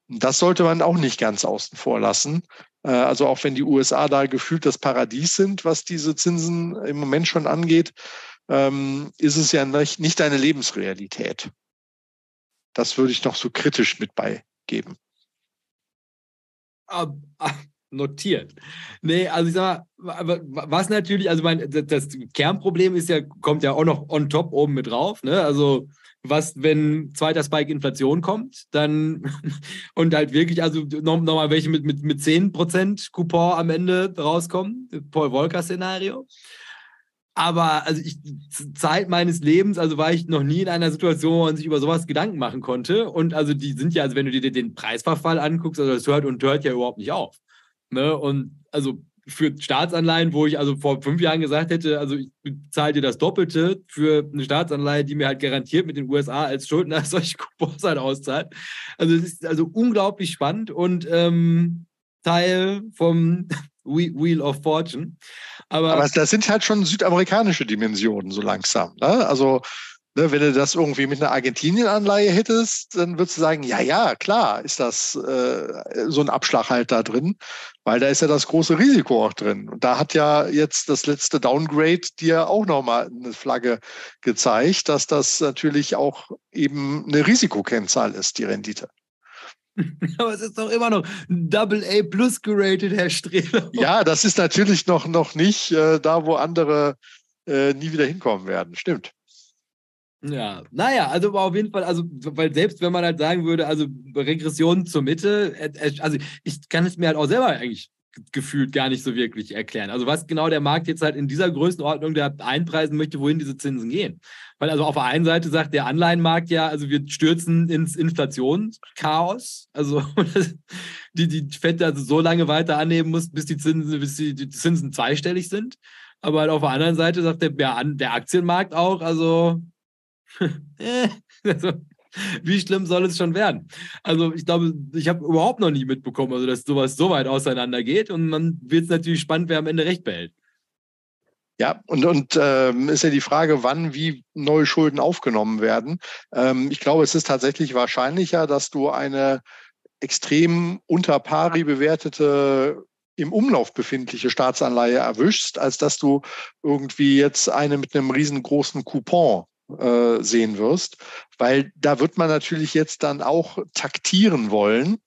Das sollte man auch nicht ganz außen vor lassen. Äh, also auch wenn die USA da gefühlt das Paradies sind, was diese Zinsen im Moment schon angeht, ähm, ist es ja nicht, deine Lebensrealität. Das würde ich noch so kritisch mit beigeben. Ah, ah, notiert. Nee, also ich sag mal, was natürlich, also mein, das Kernproblem ist ja, kommt ja auch noch on top oben mit drauf, ne? Also was, wenn zweiter Spike Inflation kommt, dann und halt wirklich, also nochmal noch welche mit, mit, mit 10% Coupon am Ende rauskommen, Paul Volcker-Szenario. Aber also ich, Zeit meines Lebens, also war ich noch nie in einer Situation, wo man sich über sowas Gedanken machen konnte. Und also die sind ja, also wenn du dir den Preisverfall anguckst, also das hört und hört ja überhaupt nicht auf. Ne? Und also für Staatsanleihen, wo ich also vor fünf Jahren gesagt hätte, also ich bezahle dir das Doppelte für eine Staatsanleihe, die mir halt garantiert mit den USA als Schuldner solche Coupons halt auszahlt. Also es ist also unglaublich spannend und ähm, Teil vom Wheel of Fortune. Aber, Aber das sind halt schon südamerikanische Dimensionen so langsam. Ne? Also Ne, wenn du das irgendwie mit einer Argentinien-Anleihe hättest, dann würdest du sagen, ja, ja, klar, ist das äh, so ein Abschlag halt da drin, weil da ist ja das große Risiko auch drin. Und da hat ja jetzt das letzte Downgrade dir auch nochmal eine Flagge gezeigt, dass das natürlich auch eben eine Risikokennzahl ist, die Rendite. Aber es ist doch immer noch Double A plus geratet, Herr Strehler. Ja, das ist natürlich noch, noch nicht äh, da, wo andere äh, nie wieder hinkommen werden. Stimmt. Ja, naja, also auf jeden Fall, also, weil selbst wenn man halt sagen würde, also Regression zur Mitte, äh, äh, also ich kann es mir halt auch selber eigentlich gefühlt gar nicht so wirklich erklären. Also was genau der Markt jetzt halt in dieser Größenordnung der einpreisen möchte, wohin diese Zinsen gehen. Weil also auf der einen Seite sagt der Anleihenmarkt ja, also wir stürzen ins Inflationschaos. Also die, die Fed also so lange weiter annehmen muss, bis die Zinsen, bis die, die Zinsen zweistellig sind. Aber halt auf der anderen Seite sagt der, der Aktienmarkt auch, also also, wie schlimm soll es schon werden? Also ich glaube, ich habe überhaupt noch nie mitbekommen, also dass sowas so weit auseinander geht und man wird es natürlich spannend, wer am Ende recht behält. Ja, und, und ähm, ist ja die Frage, wann wie neue Schulden aufgenommen werden. Ähm, ich glaube, es ist tatsächlich wahrscheinlicher, dass du eine extrem unter pari bewertete im Umlauf befindliche Staatsanleihe erwischst, als dass du irgendwie jetzt eine mit einem riesengroßen Coupon äh, sehen wirst, weil da wird man natürlich jetzt dann auch taktieren wollen,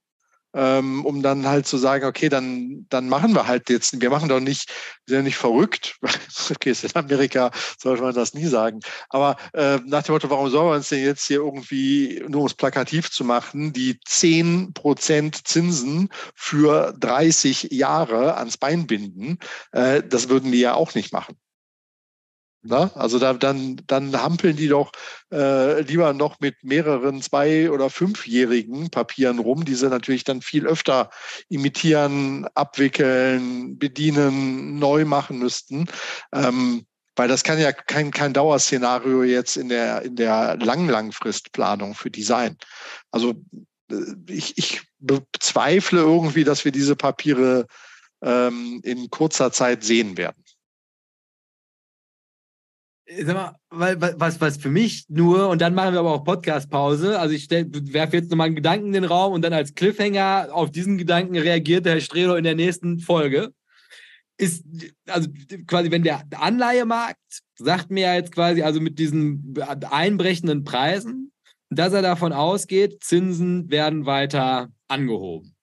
ähm, um dann halt zu sagen, okay, dann, dann machen wir halt jetzt, wir machen doch nicht, wir sind ja nicht verrückt. okay, ist in Amerika sollte man das nie sagen. Aber äh, nach dem Motto, warum sollen wir uns denn jetzt hier irgendwie, nur um es plakativ zu machen, die 10 Prozent Zinsen für 30 Jahre ans Bein binden? Äh, das würden die ja auch nicht machen. Na, also da, dann, dann hampeln die doch äh, lieber noch mit mehreren zwei- oder fünfjährigen Papieren rum, die sie natürlich dann viel öfter imitieren, abwickeln, bedienen, neu machen müssten. Ähm, weil das kann ja kein, kein Dauerszenario jetzt in der, in der lang Langfristplanung für die sein. Also äh, ich, ich bezweifle irgendwie, dass wir diese Papiere ähm, in kurzer Zeit sehen werden sag mal, was, was für mich nur, und dann machen wir aber auch Podcast-Pause. Also ich werfe jetzt nochmal einen Gedanken in den Raum und dann als Cliffhanger auf diesen Gedanken reagiert der Herr Strelo in der nächsten Folge. Ist, also quasi, wenn der Anleihemarkt sagt mir ja jetzt quasi, also mit diesen einbrechenden Preisen, dass er davon ausgeht, Zinsen werden weiter angehoben.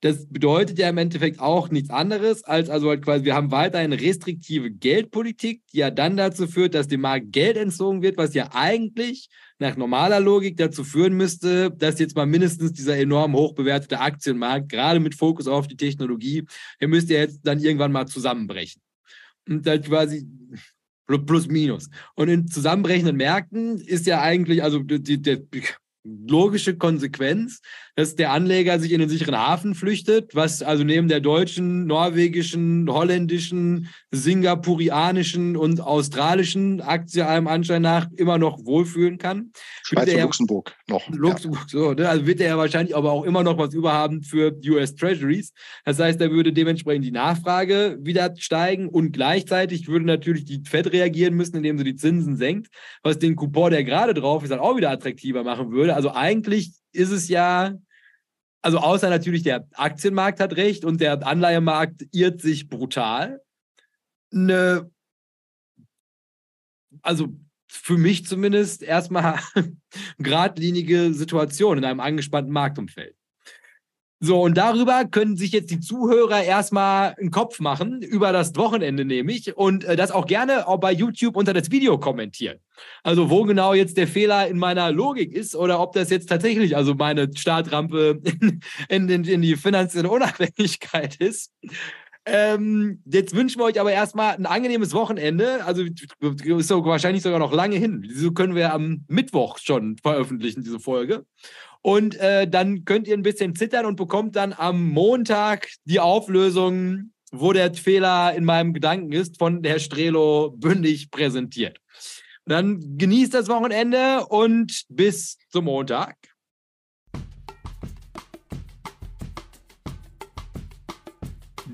Das bedeutet ja im Endeffekt auch nichts anderes, als also halt quasi, wir haben weiterhin restriktive Geldpolitik, die ja dann dazu führt, dass dem Markt Geld entzogen wird, was ja eigentlich nach normaler Logik dazu führen müsste, dass jetzt mal mindestens dieser enorm hoch bewertete Aktienmarkt, gerade mit Fokus auf die Technologie, der müsste ja jetzt dann irgendwann mal zusammenbrechen. Und dann quasi plus minus. Und in zusammenbrechenden Märkten ist ja eigentlich, also die, die, logische Konsequenz, dass der Anleger sich in den sicheren Hafen flüchtet, was also neben der deutschen, norwegischen, holländischen, singapurianischen und australischen Aktie allem Anschein nach immer noch wohlfühlen kann. Schweiz und Luxemburg noch. Luxemburg, ja. so, ne? Also wird er ja wahrscheinlich aber auch immer noch was überhaben für US Treasuries. Das heißt, da würde dementsprechend die Nachfrage wieder steigen und gleichzeitig würde natürlich die Fed reagieren müssen, indem sie die Zinsen senkt, was den Coupon, der gerade drauf ist, dann auch wieder attraktiver machen würde. Also eigentlich ist es ja also außer natürlich der Aktienmarkt hat recht und der Anleihemarkt irrt sich brutal. Eine, also für mich zumindest erstmal geradlinige Situation in einem angespannten Marktumfeld. So, und darüber können sich jetzt die Zuhörer erstmal einen Kopf machen, über das Wochenende nämlich, und äh, das auch gerne auch bei YouTube unter das Video kommentieren. Also, wo genau jetzt der Fehler in meiner Logik ist oder ob das jetzt tatsächlich also meine Startrampe in, in, in die finanzielle Unabhängigkeit ist. Ähm, jetzt wünschen wir euch aber erstmal ein angenehmes Wochenende. Also ist so wahrscheinlich sogar noch lange hin. So können wir am Mittwoch schon veröffentlichen, diese Folge. Und äh, dann könnt ihr ein bisschen zittern und bekommt dann am Montag die Auflösung, wo der Fehler in meinem Gedanken ist, von Herr Strelo bündig präsentiert. Dann genießt das Wochenende und bis zum Montag.